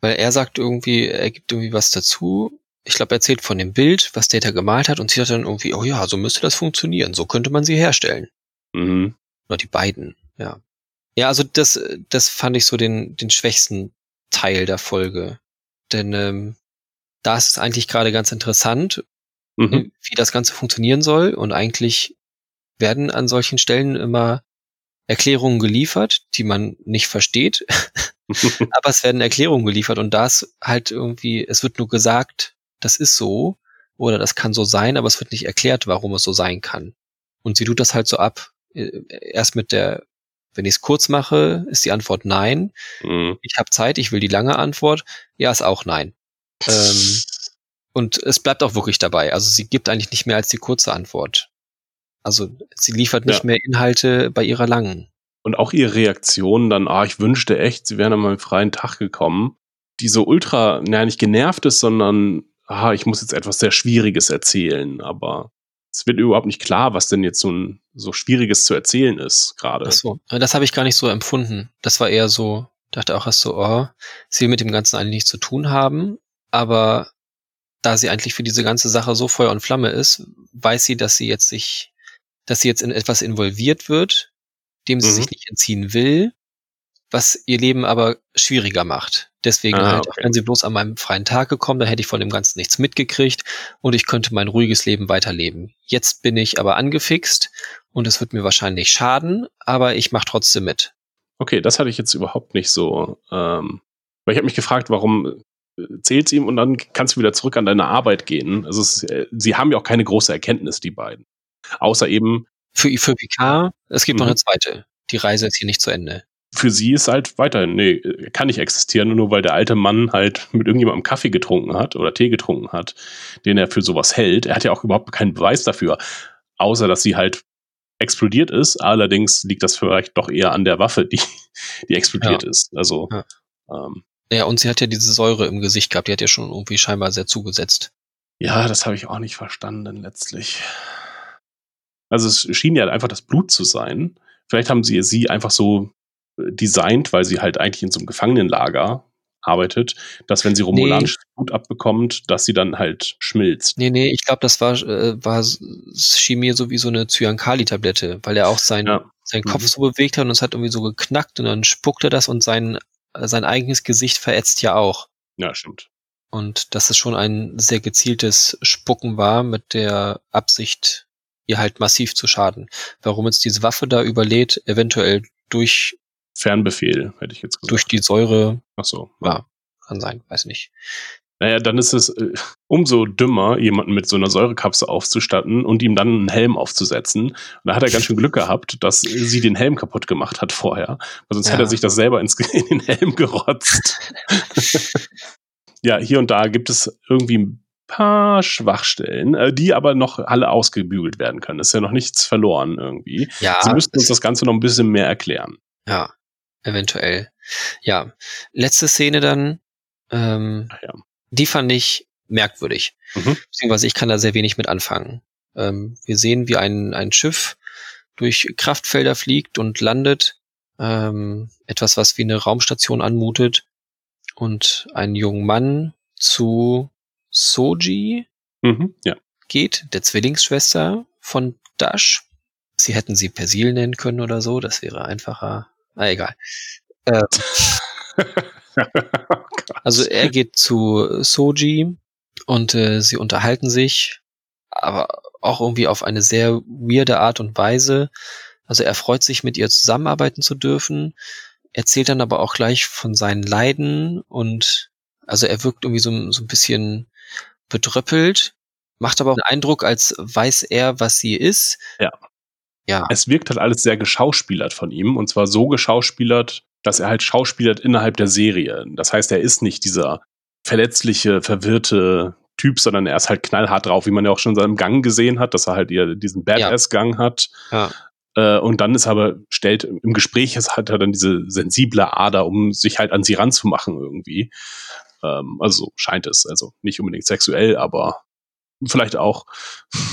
Weil er sagt irgendwie, er gibt irgendwie was dazu. Ich glaube, er erzählt von dem Bild, was Data gemalt hat und sie hat dann irgendwie, oh ja, so müsste das funktionieren. So könnte man sie herstellen. Mhm. Oder die beiden, ja. Ja, also das, das fand ich so den, den schwächsten Teil der Folge. Denn ähm, da ist es eigentlich gerade ganz interessant, mhm. wie das Ganze funktionieren soll. Und eigentlich werden an solchen Stellen immer Erklärungen geliefert, die man nicht versteht. aber es werden Erklärungen geliefert und das halt irgendwie, es wird nur gesagt, das ist so oder das kann so sein, aber es wird nicht erklärt, warum es so sein kann. Und sie tut das halt so ab. Äh, erst mit der, wenn ich es kurz mache, ist die Antwort nein. Mhm. Ich habe Zeit, ich will die lange Antwort. Ja, ist auch nein. ähm, und es bleibt auch wirklich dabei. Also sie gibt eigentlich nicht mehr als die kurze Antwort. Also sie liefert nicht ja. mehr Inhalte bei ihrer langen. Und auch ihre Reaktion dann, ah, ich wünschte echt, sie wären an meinem freien Tag gekommen, die so ultra, naja, nicht genervt ist, sondern ah, ich muss jetzt etwas sehr Schwieriges erzählen, aber es wird überhaupt nicht klar, was denn jetzt so ein so Schwieriges zu erzählen ist gerade. Ach so, das habe ich gar nicht so empfunden. Das war eher so, dachte auch erst so, oh, sie will mit dem Ganzen eigentlich nichts zu tun haben, aber da sie eigentlich für diese ganze Sache so Feuer und Flamme ist, weiß sie, dass sie jetzt sich, dass sie jetzt in etwas involviert wird, dem sie Mhm. sich nicht entziehen will, was ihr Leben aber schwieriger macht. Deswegen Ah, halt, okay. wenn sie bloß an meinem freien Tag gekommen, dann hätte ich von dem Ganzen nichts mitgekriegt und ich könnte mein ruhiges Leben weiterleben. Jetzt bin ich aber angefixt und es wird mir wahrscheinlich schaden, aber ich mache trotzdem mit. Okay, das hatte ich jetzt überhaupt nicht so. Ähm, weil ich habe mich gefragt, warum äh, zählt ihm und dann kannst du wieder zurück an deine Arbeit gehen. Also es, äh, sie haben ja auch keine große Erkenntnis, die beiden. Außer eben, Für, für Picard, es gibt noch Mhm. eine zweite. Die Reise ist hier nicht zu Ende. Für sie ist halt weiterhin, nee, kann nicht existieren, nur weil der alte Mann halt mit irgendjemandem Kaffee getrunken hat oder Tee getrunken hat, den er für sowas hält. Er hat ja auch überhaupt keinen Beweis dafür, außer dass sie halt explodiert ist. Allerdings liegt das vielleicht doch eher an der Waffe, die, die explodiert ist. Also, Ja. ähm, Ja, und sie hat ja diese Säure im Gesicht gehabt, die hat ja schon irgendwie scheinbar sehr zugesetzt. Ja, das habe ich auch nicht verstanden letztlich. Also es schien ja einfach das Blut zu sein. Vielleicht haben sie sie einfach so designt, weil sie halt eigentlich in so einem Gefangenenlager arbeitet, dass wenn sie romulanisches Blut abbekommt, dass sie dann halt schmilzt. Nee, nee, ich glaube, das war, äh, war s- schien mir so wie so eine Cyankali-Tablette, weil er auch sein, Ja. seinen Kopf Mhm. so bewegt hat und es hat irgendwie so geknackt und dann spuckte das und sein, äh, sein eigenes Gesicht verätzt ja auch. Ja, stimmt. Und dass es schon ein sehr gezieltes Spucken war mit der Absicht, ihr halt massiv zu schaden. Warum jetzt diese Waffe da überlädt, eventuell durch, Fernbefehl, hätte ich jetzt gesagt. durch die Säure, Ach so. ja, kann sein, weiß nicht. Naja, dann ist es äh, umso dümmer, jemanden mit so einer Säurekapsel aufzustatten und ihm dann einen Helm aufzusetzen. Und da hat er ganz schön Glück gehabt, dass sie den Helm kaputt gemacht hat vorher. Weil sonst Ja. hätte er sich das selber ins, in den Helm gerotzt. ja, hier und da gibt es irgendwie ein paar Schwachstellen, äh, die aber noch alle ausgebügelt werden können. Ist ja noch nichts verloren irgendwie. Ja, Sie müssten uns das Ganze noch ein bisschen mehr erklären. Ja, eventuell. Ja, letzte Szene dann, ähm, ja. die fand ich merkwürdig. Mhm. Beziehungsweise ich kann da sehr wenig mit anfangen. Ähm, wir sehen, wie ein, ein Schiff durch Kraftfelder fliegt und landet. Ähm, etwas, was wie eine Raumstation anmutet. Und ein junger Mann zu Soji Mhm, ja. geht, der Zwillingsschwester von Dash. Sie hätten sie Persil nennen können oder so, das wäre einfacher. Na egal. Ähm, also er geht zu Soji und äh, sie unterhalten sich, aber auch irgendwie auf eine sehr weirde Art und Weise. Also er freut sich, mit ihr zusammenarbeiten zu dürfen, erzählt dann aber auch gleich von seinen Leiden und also er wirkt irgendwie so, so ein bisschen bedröppelt, macht aber auch einen Eindruck, als weiß er, was sie ist. Ja. Ja. es wirkt halt alles sehr geschauspielert von ihm und zwar so geschauspielert, dass er halt schauspielert innerhalb der Serie. Das heißt, er ist nicht dieser verletzliche, verwirrte Typ, sondern er ist halt knallhart drauf, wie man ja auch schon in seinem Gang gesehen hat, dass er halt diesen Badass-Gang hat. Ja. Äh, und dann ist aber, stellt im Gespräch, ist, hat er dann diese sensible Ader, um sich halt an sie ranzumachen irgendwie. Ähm, also so scheint es. Also nicht unbedingt sexuell, aber vielleicht auch.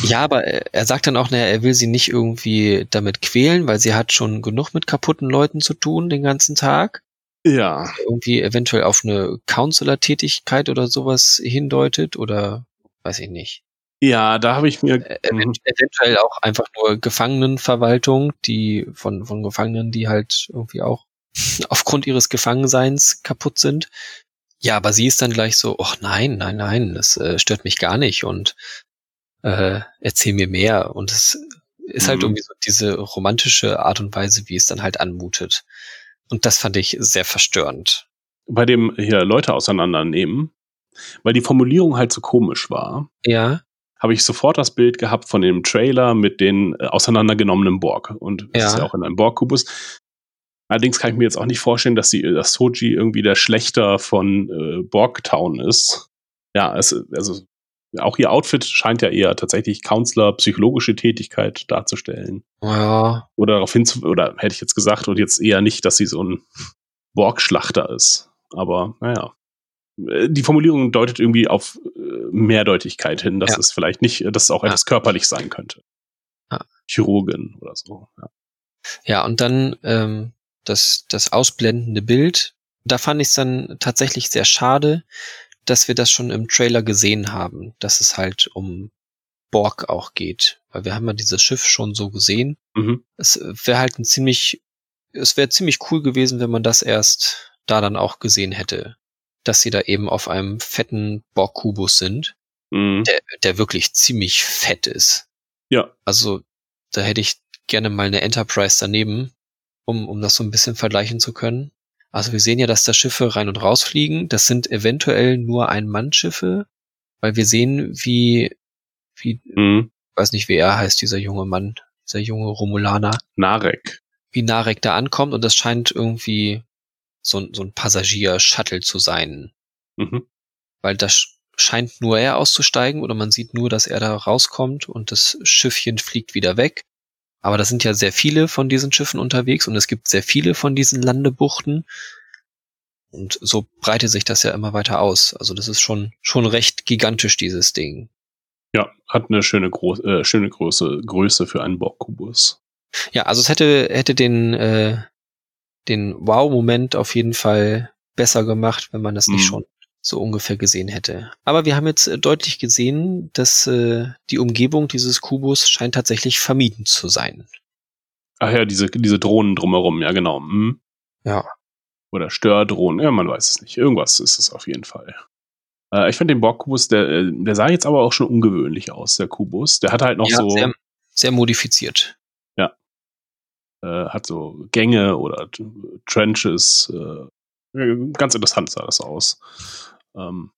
Ja, aber er sagt dann auch, naja, er will sie nicht irgendwie damit quälen, weil sie hat schon genug mit kaputten Leuten zu tun den ganzen Tag. Ja, Irgendwie eventuell auf eine Counselor-Tätigkeit oder sowas hindeutet oder weiß ich nicht. ja, da habe ich mir. Äh, event eventuell auch einfach nur Gefangenenverwaltung, die von, von Gefangenen, die halt irgendwie auch aufgrund ihres Gefangenseins kaputt sind. Ja, aber sie ist dann gleich so, ach nein, nein, nein, das äh, stört mich gar nicht und äh, erzähl mir mehr. Und es ist halt Mhm. irgendwie so diese romantische Art und Weise, wie es dann halt anmutet. Und das fand ich sehr verstörend. bei dem hier Leute auseinandernehmen, weil die Formulierung halt so komisch war, Ja, habe ich sofort das Bild gehabt von dem Trailer mit den äh, auseinandergenommenen Borg. Und es Ja. ist ja auch in einem Borg-Kubus. Allerdings kann ich mir jetzt auch nicht vorstellen, dass, die, dass Soji irgendwie der Schlechter von äh, Borg-Town ist. Ja, es, also auch ihr Outfit scheint ja eher tatsächlich Counselor, psychologische Tätigkeit darzustellen. ja, Oder darauf hinzu, oder hätte ich jetzt gesagt, und jetzt eher nicht, dass sie so ein Borg-Schlachter ist. Aber naja. äh, die Formulierung deutet irgendwie auf äh, Mehrdeutigkeit hin, dass Ja. es vielleicht nicht, dass es auch Ja. etwas körperlich sein könnte. Ja. Chirurgin oder so. Ja. Ja, und dann ähm, das, das ausblendende Bild. Da fand ich es dann tatsächlich sehr schade, dass wir das schon im Trailer gesehen haben, dass es halt um Borg auch geht. Weil wir haben ja dieses Schiff schon so gesehen. Mhm. Es wäre halt ein ziemlich, es wäre ziemlich cool gewesen, wenn man das erst da dann auch gesehen hätte. Dass sie da eben auf einem fetten Borg-Kubus sind, Mhm. der, der wirklich ziemlich fett ist. Ja. Also da hätte ich gerne mal eine Enterprise daneben, um, um das so ein bisschen vergleichen zu können. Also wir sehen ja, dass da Schiffe rein und raus fliegen. Das sind eventuell nur Ein-Mann-Schiffe, weil wir sehen, wie, wie, Mhm. weiß nicht, wie er heißt, dieser junge Mann, dieser junge Romulaner, Narek. wie Narek da ankommt und das scheint irgendwie so, ein- so ein Passagier-Shuttle zu sein, Mhm. weil das scheint nur er auszusteigen oder man sieht nur, dass er da rauskommt und das Schiffchen fliegt wieder weg. Aber da sind ja sehr viele von diesen Schiffen unterwegs und es gibt sehr viele von diesen Landebuchten. Und so breitet sich das ja immer weiter aus. Also das ist schon, schon recht gigantisch, dieses Ding. Ja, hat eine schöne, Gro äh, schöne Größe, Größe für einen Borg-Kubus. Ja, also es hätte, hätte den, äh, den Wow-Moment auf jeden Fall besser gemacht, wenn man das nicht Mhm. schon so ungefähr gesehen hätte. Aber wir haben jetzt äh, deutlich gesehen, dass äh, die Umgebung dieses Kubus scheint tatsächlich vermieden zu sein. Ach ja, diese, diese Drohnen drumherum, ja genau. Mhm. Ja. Oder Stördrohnen, ja, man weiß es nicht. Irgendwas ist es auf jeden Fall. Äh, ich finde den Borg-Kubus, der, äh, der sah jetzt aber auch schon ungewöhnlich aus, der Kubus. Der hat halt noch ja, so, sehr, sehr modifiziert. äh, hat so Gänge oder Trenches. Äh, ganz interessant sah das aus. Ähm,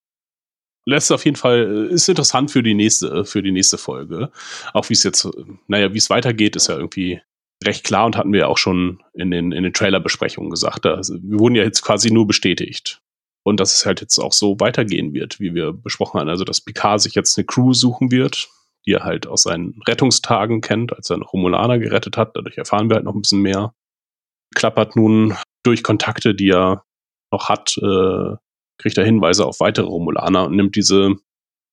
lässt auf jeden Fall, äh, ist interessant für die nächste, für die nächste Folge. Auch wie es jetzt, äh, naja, wie es weitergeht, ist ja irgendwie recht klar und hatten wir ja auch schon in den, in den Trailer-Besprechungen gesagt. Da, wir wurden ja jetzt quasi nur bestätigt. Und dass es halt jetzt auch so weitergehen wird, wie wir besprochen haben. Also, dass Picard sich jetzt eine Crew suchen wird, die er halt aus seinen Rettungstagen kennt, als er noch Romulaner gerettet hat. Dadurch erfahren wir halt noch ein bisschen mehr. Klappert nun durch Kontakte, die er noch hat, äh, kriegt er Hinweise auf weitere Romulaner und nimmt diese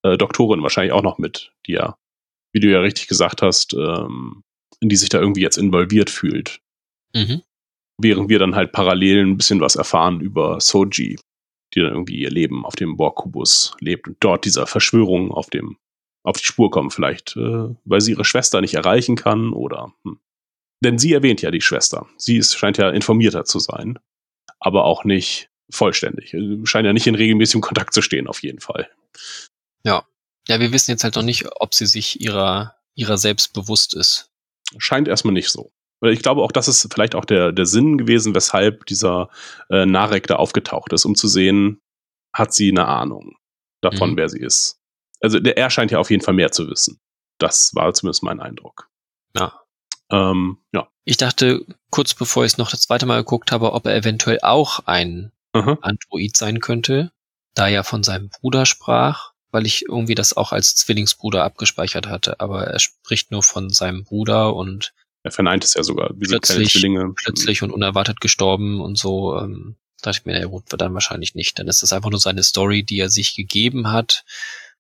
äh, Doktorin wahrscheinlich auch noch mit, die ja, wie du ja richtig gesagt hast, ähm, in die sich da irgendwie jetzt involviert fühlt. Mhm. Während wir dann halt parallel ein bisschen was erfahren über Soji, die dann irgendwie ihr Leben auf dem Borg-Kubus lebt und dort dieser Verschwörung auf dem auf die Spur kommen, vielleicht, äh, weil sie ihre Schwester nicht erreichen kann oder hm. denn sie erwähnt ja die Schwester. Sie ist, scheint ja informierter zu sein, aber auch nicht vollständig. Äh, Scheint ja nicht in regelmäßigem Kontakt zu stehen, auf jeden Fall. Ja, wir wissen jetzt halt noch nicht, ob sie sich ihrer, ihrer selbst bewusst ist. Scheint erstmal nicht so. Ich glaube auch, das ist vielleicht auch der, der Sinn gewesen, weshalb dieser äh, Narek da aufgetaucht ist, um zu sehen, hat sie eine Ahnung davon, Mhm. wer sie ist. Also der, er scheint ja auf jeden Fall mehr zu wissen. Das war zumindest mein Eindruck. Ja. Ähm, ja. Ich dachte, kurz bevor ich es noch das zweite Mal geguckt habe, ob er eventuell auch ein Aha. Android sein könnte, da er von seinem Bruder sprach, weil ich irgendwie das auch als Zwillingsbruder abgespeichert hatte, aber er spricht nur von seinem Bruder und Er verneint es ja sogar. Kleine Plötzlich- Zwillinge. plötzlich und unerwartet gestorben und so. Ähm, dachte ich mir, na gut, dann wahrscheinlich nicht. Dann ist das einfach nur seine Story, die er sich gegeben hat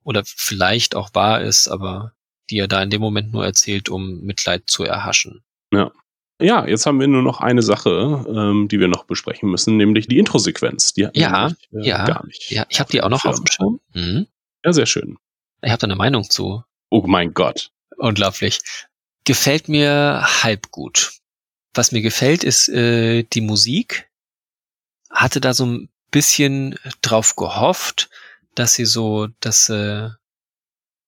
oder vielleicht auch wahr ist, aber die er da in dem Moment nur erzählt, um Mitleid zu erhaschen. Ja, jetzt haben wir nur noch eine Sache, ähm, die wir noch besprechen müssen, nämlich die Introsequenz. Die Ja, nämlich, äh, ja, gar nicht. Ja, ich habe die auch noch auf dem Schirm. Mhm. Ja, sehr schön. Ich habe da eine Meinung zu. Oh mein Gott. Unglaublich. Gefällt mir halb gut. Was mir gefällt, ist äh, die Musik. Hatte da so ein bisschen drauf gehofft, dass sie so das äh,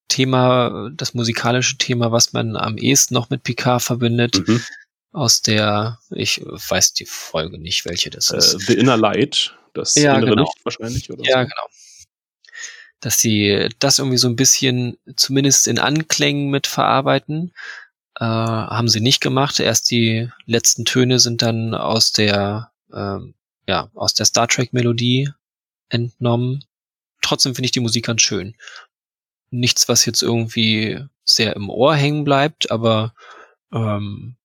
Thema, das musikalische Thema, was man am ehesten noch mit Picard verbindet, Mhm. Aus der, ich weiß die Folge nicht, welche das Äh, ist. The Inner Light, das Ja, innere genau. Licht wahrscheinlich, oder Ja, so. genau. Dass sie das irgendwie so ein bisschen, zumindest in Anklängen mit verarbeiten, äh, haben sie nicht gemacht. Erst die letzten Töne sind dann aus der, ähm, ja, aus der Star Trek Melodie entnommen. Trotzdem finde ich die Musik ganz schön. Nichts, was jetzt irgendwie sehr im Ohr hängen bleibt, aber ähm,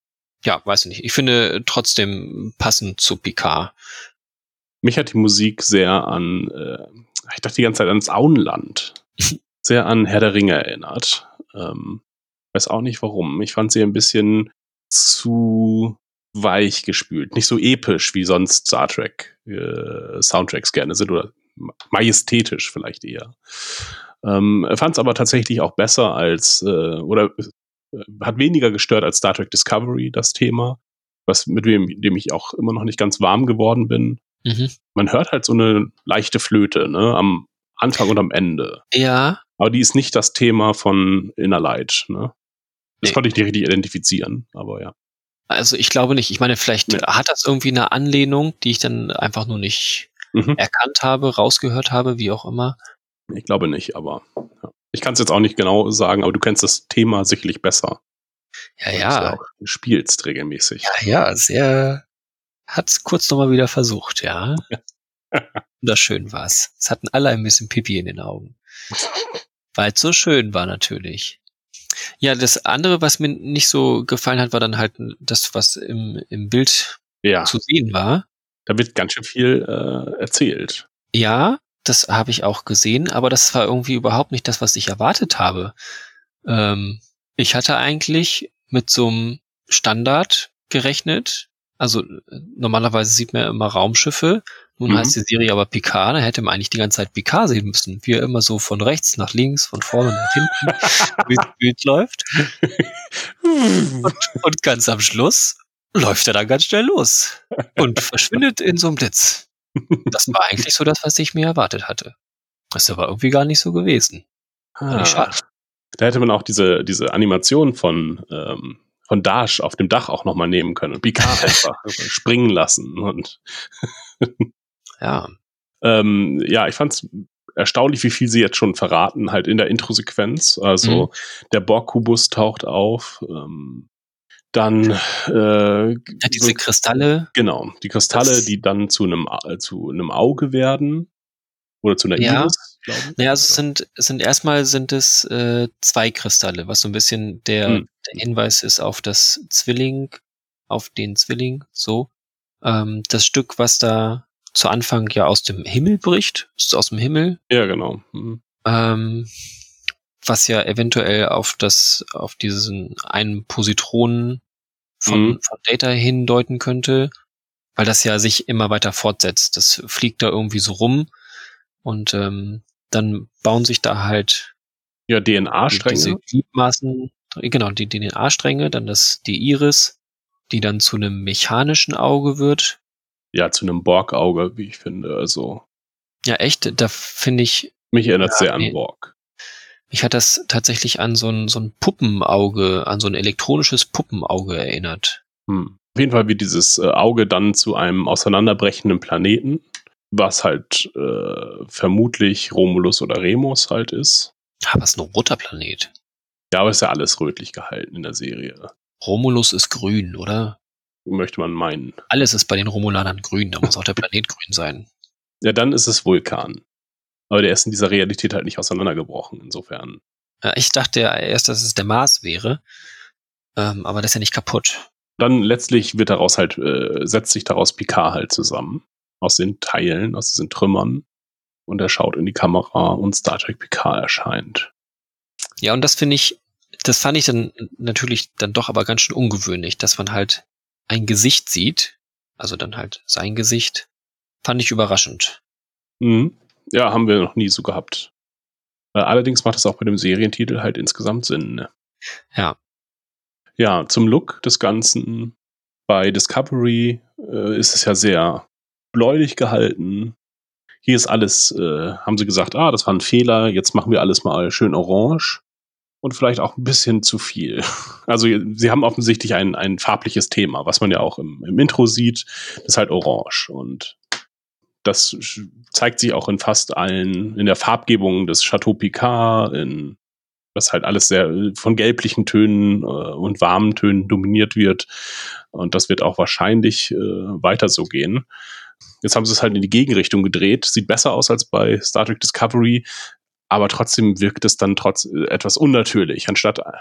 ja, weiß ich nicht. Ich finde trotzdem passend zu Picard. Mich hat die Musik sehr an äh, ich dachte die ganze Zeit ans Auenland. Sehr an Herr der Ringe erinnert. Ähm, weiß auch nicht warum. Ich fand sie ein bisschen zu weich gespült. Nicht so episch, wie sonst Star Trek äh, Soundtracks gerne sind oder majestätisch vielleicht eher. Ähm, fand es aber tatsächlich auch besser als äh, oder hat weniger gestört als Star Trek Discovery das Thema, was mit dem, dem ich auch immer noch nicht ganz warm geworden bin. Mhm. Man hört halt so eine leichte Flöte, ne, am Anfang und am Ende. Ja. Aber die ist nicht das Thema von Inner Light, ne? Das Nee. konnte ich nicht richtig identifizieren, aber ja. Also ich glaube nicht. Ich meine, vielleicht Nee. hat das irgendwie eine Anlehnung, die ich dann einfach nur nicht Mhm. erkannt habe, rausgehört habe, wie auch immer. Ich glaube nicht, aber ja. Ich kann es jetzt auch nicht genau sagen, aber du kennst das Thema sicherlich besser. Ja, weil du es ja. spielst regelmäßig. Ja, ja, sehr. Hat's kurz nochmal wieder versucht, ja. Wunderschön war's. Es hatten alle ein bisschen Pipi in den Augen. Weil es so schön war natürlich. Ja, das andere, was mir nicht so gefallen hat, war dann halt das, was im, im Bild Ja, zu sehen war. da wird ganz schön viel äh, erzählt. Ja, das habe ich auch gesehen, aber das war irgendwie überhaupt nicht das, was ich erwartet habe. Ähm, ich hatte eigentlich mit so einem Standard gerechnet. Also äh, normalerweise sieht man ja immer Raumschiffe. Nun Mhm. heißt die Serie aber Picard, da hätte man eigentlich die ganze Zeit Picard sehen müssen. Wie er immer so von rechts nach links, von vorne nach hinten durchs Bild läuft. Und, und ganz am Schluss läuft er dann ganz schnell los und verschwindet in so einem Blitz. Das war eigentlich so das, was ich mir erwartet hatte. Das ist aber irgendwie gar nicht so gewesen. Schade. Da hätte man auch diese, diese Animation von, ähm, von Dash auf dem Dach auch nochmal nehmen können und Picard einfach springen lassen. Und Ja, ähm, ja, ich fand's erstaunlich, wie viel sie jetzt schon verraten, halt in der Introsequenz. Also der Borg-Kubus taucht auf. Ähm, dann äh, ja diese Kristalle. Genau, die Kristalle, die dann zu einem zu einem Auge werden oder zu einer Ja. Iris. Naja, also es sind, es sind erstmal sind es äh, zwei Kristalle, was so ein bisschen der, Hm. der Hinweis ist auf das Zwilling, auf den Zwilling, so. Ähm, das Stück, was da zu Anfang ja aus dem Himmel bricht, ist aus dem Himmel, Ja, genau. Mhm. ähm, was ja eventuell auf das, auf diesen einen Positronen von, Mhm. von Data hindeuten könnte, weil das ja sich immer weiter fortsetzt. Das fliegt da irgendwie so rum und ähm, dann bauen sich da halt Ja, DNA-Stränge. Gliedmaßen, genau, die DNA-Stränge, dann das, die Iris, die dann zu einem mechanischen Auge wird. Ja, zu einem Borg-Auge, wie ich finde. Also, Ja, echt, da finde ich, mich erinnert Ja, sehr an. Borg. Mich hat das tatsächlich an so ein, so ein Puppenauge, an so ein elektronisches Puppenauge erinnert. Hm. Auf jeden Fall wird dieses äh, Auge dann zu einem auseinanderbrechenden Planeten, was halt äh, vermutlich Romulus oder Remus halt ist. Aber es ist ein roter Planet. Ja, aber ist ja alles rötlich gehalten in der Serie. Romulus ist grün, oder? Möchte man meinen. Alles ist bei den Romulanern grün, da muss auch der Planet grün sein. Ja, dann ist es Vulkan. Aber der ist in dieser Realität halt nicht auseinandergebrochen, insofern. Ich dachte ja erst, dass es der Mars wäre, ähm, aber das ist ja nicht kaputt. Dann letztlich wird daraus halt, äh, setzt sich daraus Picard halt zusammen. Aus den Teilen, aus diesen Trümmern. Und er schaut in die Kamera und Star Trek Picard erscheint. Ja, und das finde ich, das fand ich dann natürlich dann doch aber ganz schön ungewöhnlich, dass man halt ein Gesicht sieht, also dann halt sein Gesicht, fand ich überraschend. Mhm. Ja, haben wir noch nie so gehabt. Äh, allerdings macht es auch bei dem Serientitel halt insgesamt Sinn. Ne? Ja. Ja, zum Look des Ganzen. Bei Discovery äh, ist es ja sehr bläulich gehalten. Hier ist alles, äh, haben sie gesagt, ah, das war ein Fehler, jetzt machen wir alles mal schön orange. Und vielleicht auch ein bisschen zu viel. Also sie haben offensichtlich ein, ein farbliches Thema, was man ja auch im, im Intro sieht, das ist halt orange. Und das zeigt sich auch in fast allen, in der Farbgebung des Chateau Picard, in was halt alles sehr äh, von gelblichen Tönen äh, und warmen Tönen dominiert wird. Und das wird auch wahrscheinlich äh, weiter so gehen. Jetzt haben sie es halt in die Gegenrichtung gedreht. Sieht besser aus als bei Star Trek Discovery, aber trotzdem wirkt es dann trotz äh, etwas unnatürlich, anstatt ein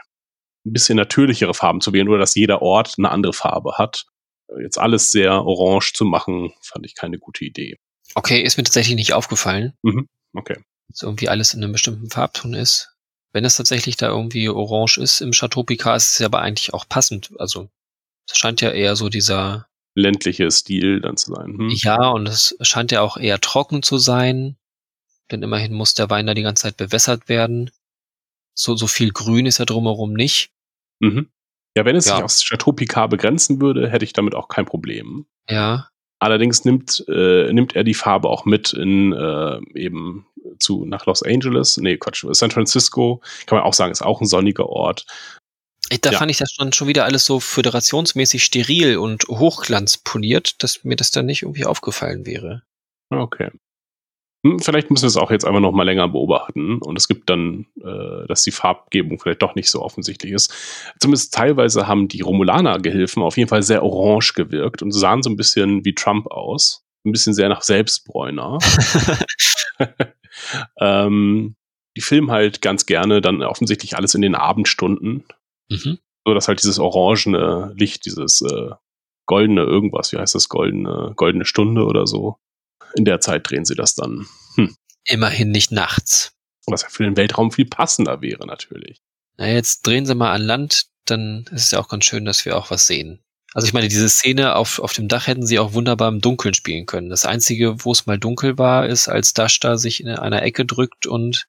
bisschen natürlichere Farben zu wählen oder dass jeder Ort eine andere Farbe hat. Äh, Jetzt alles sehr orange zu machen, fand ich keine gute Idee. Okay, ist mir tatsächlich nicht aufgefallen. Mhm. okay. Dass irgendwie alles in einem bestimmten Farbton ist. Wenn es tatsächlich da irgendwie orange ist im Chateau Picard, ist es aber eigentlich auch passend. Also, es scheint ja eher so dieser, Ländliche Stil dann zu sein. Hm? ja, und es scheint ja auch eher trocken zu sein. Denn immerhin muss der Wein da die ganze Zeit bewässert werden. So, so viel Grün ist ja drumherum nicht. Mhm. Ja, wenn es Ja. sich aufs Chateau Picard begrenzen würde, hätte ich damit auch kein Problem. Ja, Allerdings nimmt, äh, nimmt er die Farbe auch mit in äh, eben zu nach Los Angeles. Nee, Quatsch, San Francisco. Kann man auch sagen, ist auch ein sonniger Ort. Da Ja. fand ich das schon, schon wieder alles so föderationsmäßig steril und hochglanzpoliert, dass mir das dann nicht irgendwie aufgefallen wäre. Okay. Hm, Vielleicht müssen wir es auch jetzt einfach noch mal länger beobachten und es gibt dann, äh, dass die Farbgebung vielleicht doch nicht so offensichtlich ist. Zumindest teilweise haben die Romulaner-Gehilfen auf jeden Fall sehr orange gewirkt und sahen so ein bisschen wie Trump aus. Ein bisschen sehr nach Selbstbräuner. ähm, die filmen halt ganz gerne dann offensichtlich alles in den Abendstunden, Mhm. so dass halt dieses orangene Licht, dieses äh, goldene irgendwas, wie heißt das, goldene, goldene Stunde oder so. In der Zeit drehen sie das dann. Immerhin nicht nachts. Was ja für den Weltraum viel passender wäre, natürlich. Na, jetzt drehen sie mal an Land, dann ist es ja auch ganz schön, dass wir auch was sehen. Also ich meine, diese Szene auf, auf dem Dach hätten sie auch wunderbar im Dunkeln spielen können. Das Einzige, wo es mal dunkel war, ist, als Dash da sich in einer Ecke drückt und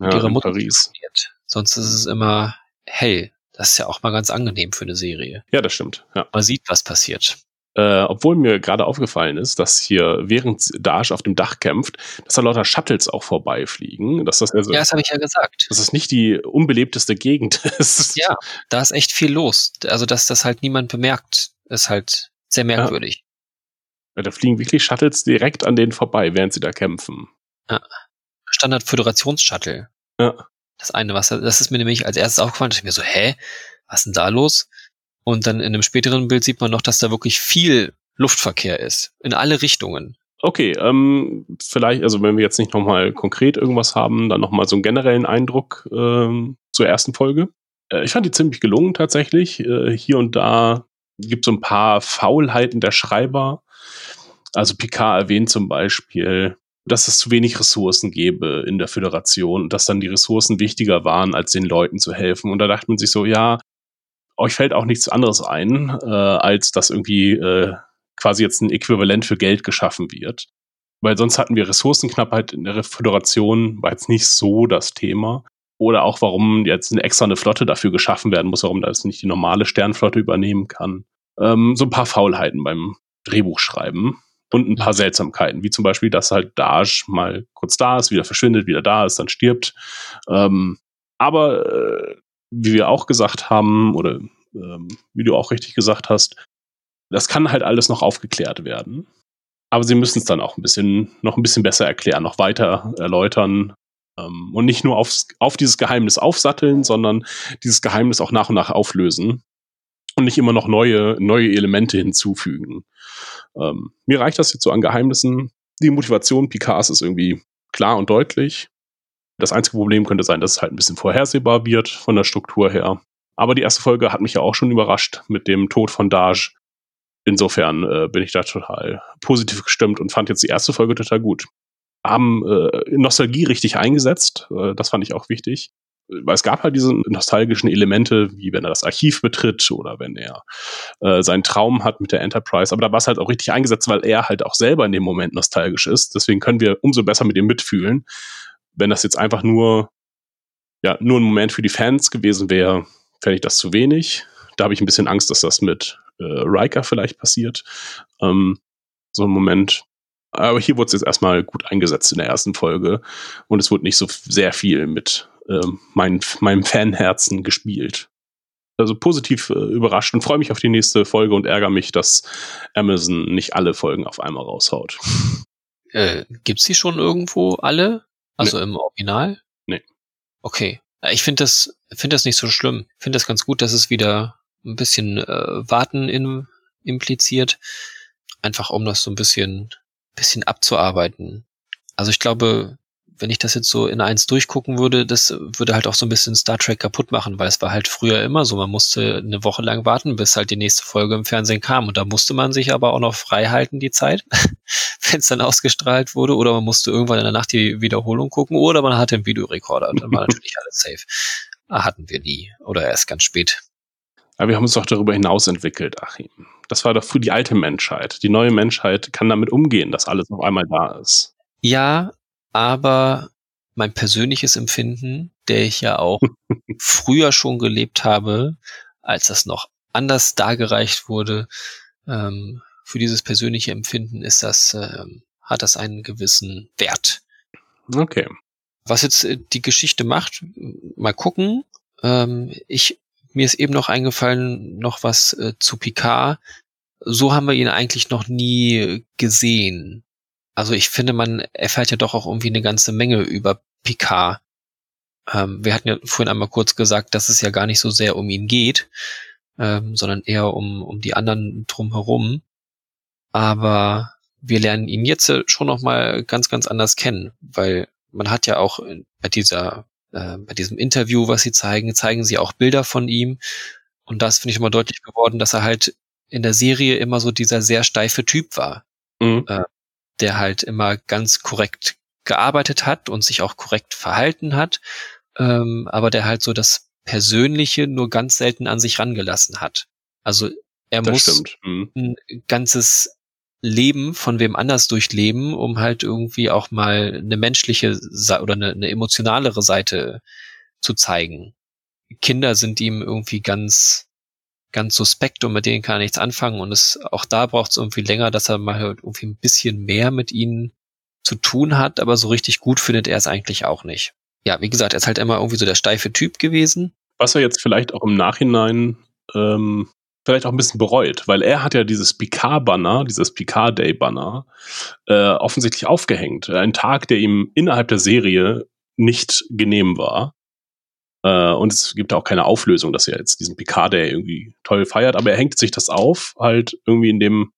Ja, ihrer in Mutter telefoniert. Sonst ist es immer hell. Das ist ja auch mal ganz angenehm für eine Serie. Ja, das stimmt. Ja. Man sieht, was passiert. Äh, obwohl mir gerade aufgefallen ist, dass hier während Dash auf dem Dach kämpft, dass da lauter Shuttles auch vorbeifliegen. Dass das also, Ja, das habe ich ja gesagt. dass es nicht die unbelebteste Gegend ist. Ja, da ist echt viel los. Also, dass das halt niemand bemerkt, ist halt sehr merkwürdig. Ja, Da fliegen wirklich Shuttles direkt an denen vorbei, während sie da kämpfen. Standard-Föderations-Shuttle. Ja. Das eine, was das ist mir nämlich als erstes aufgefallen, dass ich mir so, hä, was ist denn da los? Und dann in einem späteren Bild sieht man noch, dass da wirklich viel Luftverkehr ist. In alle Richtungen. Okay, ähm, vielleicht, also wenn wir jetzt nicht nochmal konkret irgendwas haben, dann nochmal so einen generellen Eindruck ähm, zur ersten Folge. Äh, ich fand die ziemlich gelungen tatsächlich. Äh, hier und da gibt es so ein paar Faulheiten der Schreiber. Also Picard erwähnt zum Beispiel, dass es zu wenig Ressourcen gäbe in der Föderation und dass dann die Ressourcen wichtiger waren, als den Leuten zu helfen. Und da dachte man sich so, ja, euch fällt auch nichts anderes ein, äh, als dass irgendwie äh, quasi jetzt ein Äquivalent für Geld geschaffen wird. Weil sonst hatten wir Ressourcenknappheit in der Föderation, war jetzt nicht so das Thema. Oder auch, warum jetzt eine extra eine Flotte dafür geschaffen werden muss, warum das nicht die normale Sternflotte übernehmen kann. Ähm, so ein paar Faulheiten beim Drehbuchschreiben und ein paar Seltsamkeiten, wie zum Beispiel, dass halt Daj mal kurz da ist, wieder verschwindet, wieder da ist, dann stirbt. Ähm, aber äh, wie wir auch gesagt haben, oder ähm, wie du auch richtig gesagt hast, das kann halt alles noch aufgeklärt werden. Aber sie müssen es dann auch ein bisschen, noch ein bisschen besser erklären, noch weiter erläutern. Ähm, und nicht nur aufs, auf dieses Geheimnis aufsatteln, sondern dieses Geheimnis auch nach und nach auflösen. Und nicht immer noch neue, neue Elemente hinzufügen. Ähm, mir reicht das jetzt so an Geheimnissen. Die Motivation Picards ist irgendwie klar und deutlich. Das einzige Problem könnte sein, dass es halt ein bisschen vorhersehbar wird von der Struktur her. Aber die erste Folge hat mich ja auch schon überrascht mit dem Tod von Daj. Insofern äh, bin ich da total positiv gestimmt und fand jetzt die erste Folge total gut. Haben äh, Nostalgie richtig eingesetzt, äh, das fand ich auch wichtig. Weil es gab halt diese nostalgischen Elemente, wie wenn er das Archiv betritt oder wenn er äh, seinen Traum hat mit der Enterprise. Aber da war es halt auch richtig eingesetzt, weil er halt auch selber in dem Moment nostalgisch ist. Deswegen können wir umso besser mit ihm mitfühlen. Wenn das jetzt einfach nur, ja, nur ein Moment für die Fans gewesen wäre, fände ich das zu wenig. Da habe ich ein bisschen Angst, dass das mit äh, Riker vielleicht passiert. Ähm, so ein Moment. Aber hier wurde es jetzt erstmal gut eingesetzt in der ersten Folge und es wurde nicht so sehr viel mit ähm, mein, meinem Fanherzen gespielt. Also positiv äh, überrascht und freue mich auf die nächste Folge und ärgere mich, dass Amazon nicht alle Folgen auf einmal raushaut. Äh, gibt's die schon irgendwo alle? Also im Original? Nee. Okay. Ja, Ich finde das, finde das nicht so schlimm. Ich finde das ganz gut, dass es wieder ein bisschen äh, Warten in, impliziert. Einfach um das so ein bisschen, bisschen abzuarbeiten. Also ich glaube, wenn ich das jetzt so in eins durchgucken würde, das würde halt auch so ein bisschen Star Trek kaputt machen, weil es war halt früher immer so, man musste eine Woche lang warten, bis halt die nächste Folge im Fernsehen kam und da musste man sich aber auch noch frei halten, die Zeit, wenn es dann ausgestrahlt wurde oder man musste irgendwann in der Nacht die Wiederholung gucken oder man hatte einen Videorekorder, dann war natürlich alles safe. Ah, hatten wir nie oder erst ganz spät. Aber wir haben uns doch darüber hinaus entwickelt, Achim. Das war doch für die alte Menschheit. Die neue Menschheit kann damit umgehen, dass alles auf einmal da ist. Ja, aber mein persönliches Empfinden, der ich ja auch früher schon gelebt habe, als das noch anders dargereicht wurde, ähm, für dieses persönliche Empfinden ist das, ähm, hat das einen gewissen Wert. Okay. Was jetzt äh, die Geschichte macht, mal gucken. Ähm, ich mir ist eben noch eingefallen, noch was äh, zu Picard. So haben wir ihn eigentlich noch nie gesehen. Also ich finde, man erfährt ja doch auch irgendwie eine ganze Menge über Picard. Ähm, wir hatten ja vorhin einmal kurz gesagt, dass es ja gar nicht so sehr um ihn geht, ähm, sondern eher um, um die anderen drumherum. Aber wir lernen ihn jetzt schon noch mal ganz, ganz anders kennen, weil man hat ja auch bei dieser äh, bei diesem Interview, was sie zeigen, zeigen sie auch Bilder von ihm. Und das finde ich immer deutlich geworden, dass er halt in der Serie immer so dieser sehr steife Typ war, mhm. äh, der halt immer ganz korrekt gearbeitet hat und sich auch korrekt verhalten hat, ähm, aber der halt so das Persönliche nur ganz selten an sich rangelassen hat. Also er das muss mhm. ein ganzes Leben von wem anders durchleben, um halt irgendwie auch mal eine menschliche oder eine, eine emotionalere Seite zu zeigen. Kinder sind ihm irgendwie ganz, ganz suspekt und mit denen kann er nichts anfangen und es, auch da braucht es irgendwie länger, dass er mal halt irgendwie ein bisschen mehr mit ihnen zu tun hat, aber so richtig gut findet er es eigentlich auch nicht. Ja, wie gesagt, er ist halt immer irgendwie so der steife Typ gewesen. Was er jetzt vielleicht auch im Nachhinein ähm, vielleicht auch ein bisschen bereut, weil er hat ja dieses Picard-Banner, dieses Picard-Day-Banner, äh, offensichtlich aufgehängt. Ein Tag, der ihm innerhalb der Serie nicht genehm war. Äh, und es gibt auch keine Auflösung, dass er jetzt diesen Picard-Day irgendwie toll feiert, aber er hängt sich das auf, halt irgendwie in dem,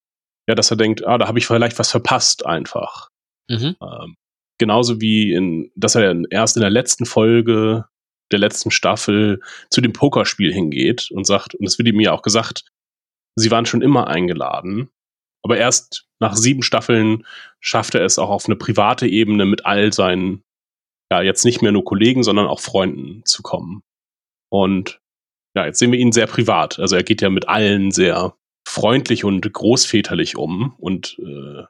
ja, dass er denkt, ah, da habe ich vielleicht was verpasst einfach. Mhm. Ähm, genauso wie in, dass er erst in der letzten Folge der letzten Staffel zu dem Pokerspiel hingeht und sagt, und es wird ihm ja auch gesagt, sie waren schon immer eingeladen, aber erst nach sieben Staffeln schafft er es auch auf eine private Ebene mit all seinen, ja, jetzt nicht mehr nur Kollegen, sondern auch Freunden zu kommen. Und ja, jetzt sehen wir ihn sehr privat. Also er geht ja mit allen sehr freundlich und großväterlich um und äh,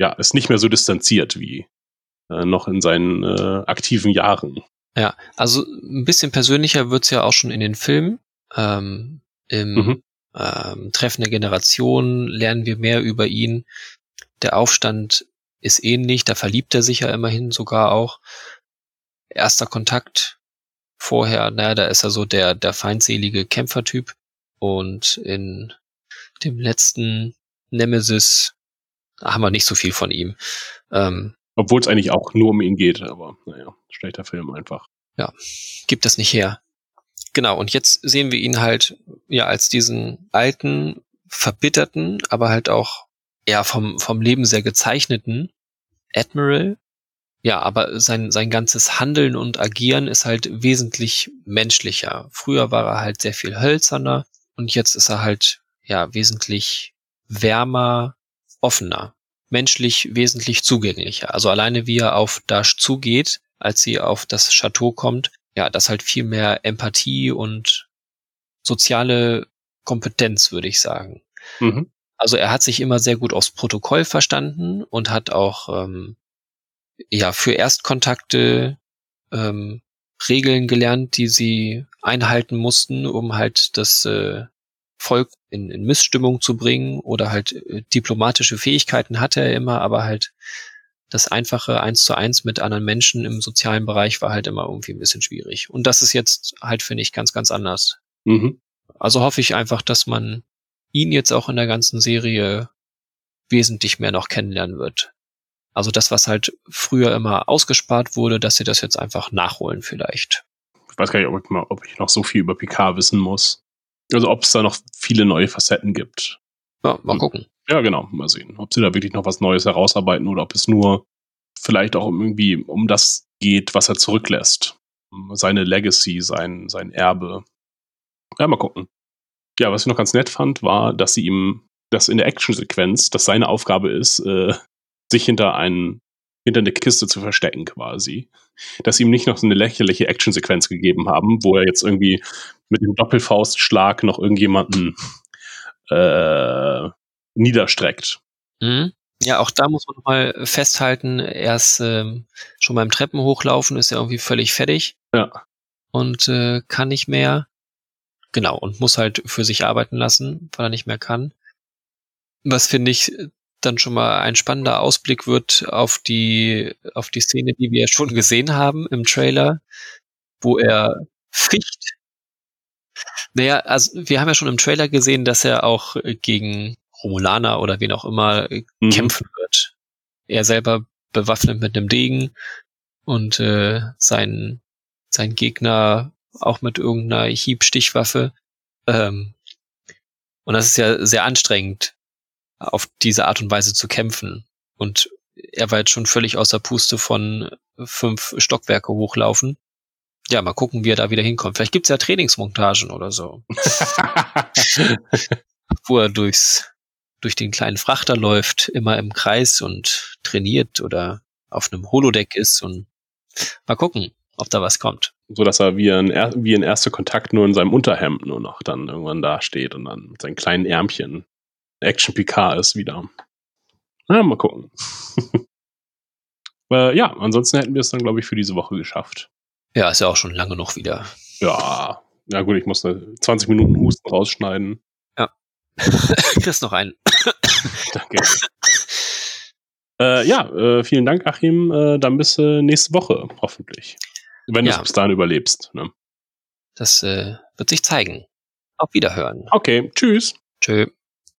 ja, ist nicht mehr so distanziert wie äh, noch in seinen äh, aktiven Jahren. Ja, also ein bisschen persönlicher wird's ja auch schon in den Filmen. Ähm, Im mhm. ähm, Treffen der Generation lernen wir mehr über ihn. Der Aufstand ist ähnlich, da verliebt er sich ja immerhin sogar auch. Erster Kontakt vorher, naja, da ist er so der, der feindselige Kämpfertyp. Und in dem letzten Nemesis haben wir nicht so viel von ihm. Ähm, obwohl es eigentlich auch nur um ihn geht, aber naja, schlechter Film einfach. Ja, gibt es nicht her. Genau, und jetzt sehen wir ihn halt ja als diesen alten, verbitterten, aber halt auch ja vom, vom Leben sehr gezeichneten Admiral. Ja, aber sein, sein ganzes Handeln und Agieren ist halt wesentlich menschlicher. Früher war er halt sehr viel hölzerner und jetzt ist er halt ja wesentlich wärmer, offener menschlich wesentlich zugänglicher. Also alleine wie er auf Dash zugeht, als sie auf das Chateau kommt, ja, das halt viel mehr Empathie und soziale Kompetenz, würde ich sagen. Mhm. Also er hat sich immer sehr gut aufs Protokoll verstanden und hat auch ähm, ja für Erstkontakte ähm, Regeln gelernt, die sie einhalten mussten, um halt das äh, Volk in, in Missstimmung zu bringen oder halt äh, diplomatische Fähigkeiten hatte er immer, aber halt das einfache eins zu eins mit anderen Menschen im sozialen Bereich war halt immer irgendwie ein bisschen schwierig. Und das ist jetzt halt, finde ich, ganz, ganz anders. Mhm. Also hoffe ich einfach, dass man ihn jetzt auch in der ganzen Serie wesentlich mehr noch kennenlernen wird. Also das, was halt früher immer ausgespart wurde, dass sie das jetzt einfach nachholen vielleicht. Ich weiß gar nicht, ob ich, mal, ob ich noch so viel über Picard wissen muss. Also ob es da noch viele neue Facetten gibt. Ja, mal gucken. Ja, genau, mal sehen. Ob sie da wirklich noch was Neues herausarbeiten oder ob es nur vielleicht auch irgendwie um das geht, was er zurücklässt. Seine Legacy, sein, sein Erbe. Ja, mal gucken. Ja, was ich noch ganz nett fand, war, dass sie ihm, dass in der Actionsequenz, dass seine Aufgabe ist, äh, sich hinter einen, hinter eine Kiste zu verstecken quasi. Dass sie ihm nicht noch so eine lächerliche Actionsequenz gegeben haben, wo er jetzt irgendwie mit dem Doppelfaustschlag noch irgendjemanden äh, niederstreckt. Mhm. Ja, auch da muss man mal festhalten, er ist ähm, schon beim Treppen hochlaufen, ist er irgendwie völlig fertig. Ja. Und äh, kann nicht mehr. Genau, und muss halt für sich arbeiten lassen, weil er nicht mehr kann. Was finde ich dann schon mal ein spannender Ausblick wird auf die, auf die Szene, die wir schon gesehen haben im Trailer, wo er ficht. Naja, also wir haben ja schon im Trailer gesehen, dass er auch gegen Romulaner oder wen auch immer mhm. kämpfen wird. Er selber bewaffnet mit einem Degen und äh, sein, sein Gegner auch mit irgendeiner Hiebstichwaffe. Ähm, und das ist ja sehr anstrengend, auf diese Art und Weise zu kämpfen. Und er war jetzt schon völlig außer Puste von fünf Stockwerke hochlaufen. Ja, mal gucken, wie er da wieder hinkommt. Vielleicht gibt's ja Trainingsmontagen oder so. Wo er durchs, durch den kleinen Frachter läuft, immer im Kreis und trainiert oder auf einem Holodeck ist und mal gucken, ob da was kommt. So dass er wie ein, wie ein erster Kontakt nur in seinem Unterhemd nur noch dann irgendwann da steht und dann mit seinen kleinen Ärmchen Action PK ist wieder. Na, mal gucken. äh, ja, ansonsten hätten wir es dann, glaube ich, für diese Woche geschafft. Ja, ist ja auch schon lange noch wieder. Ja, ja gut, ich muss 20 Minuten Husten rausschneiden. Ja. Kriegst noch einen. Danke. äh, ja, äh, vielen Dank, Achim. Äh, dann bis äh, nächste Woche, hoffentlich. Wenn ja. du es bis dahin überlebst. Ne? Das äh, wird sich zeigen. Auf Wiederhören. Okay, tschüss. Tschö.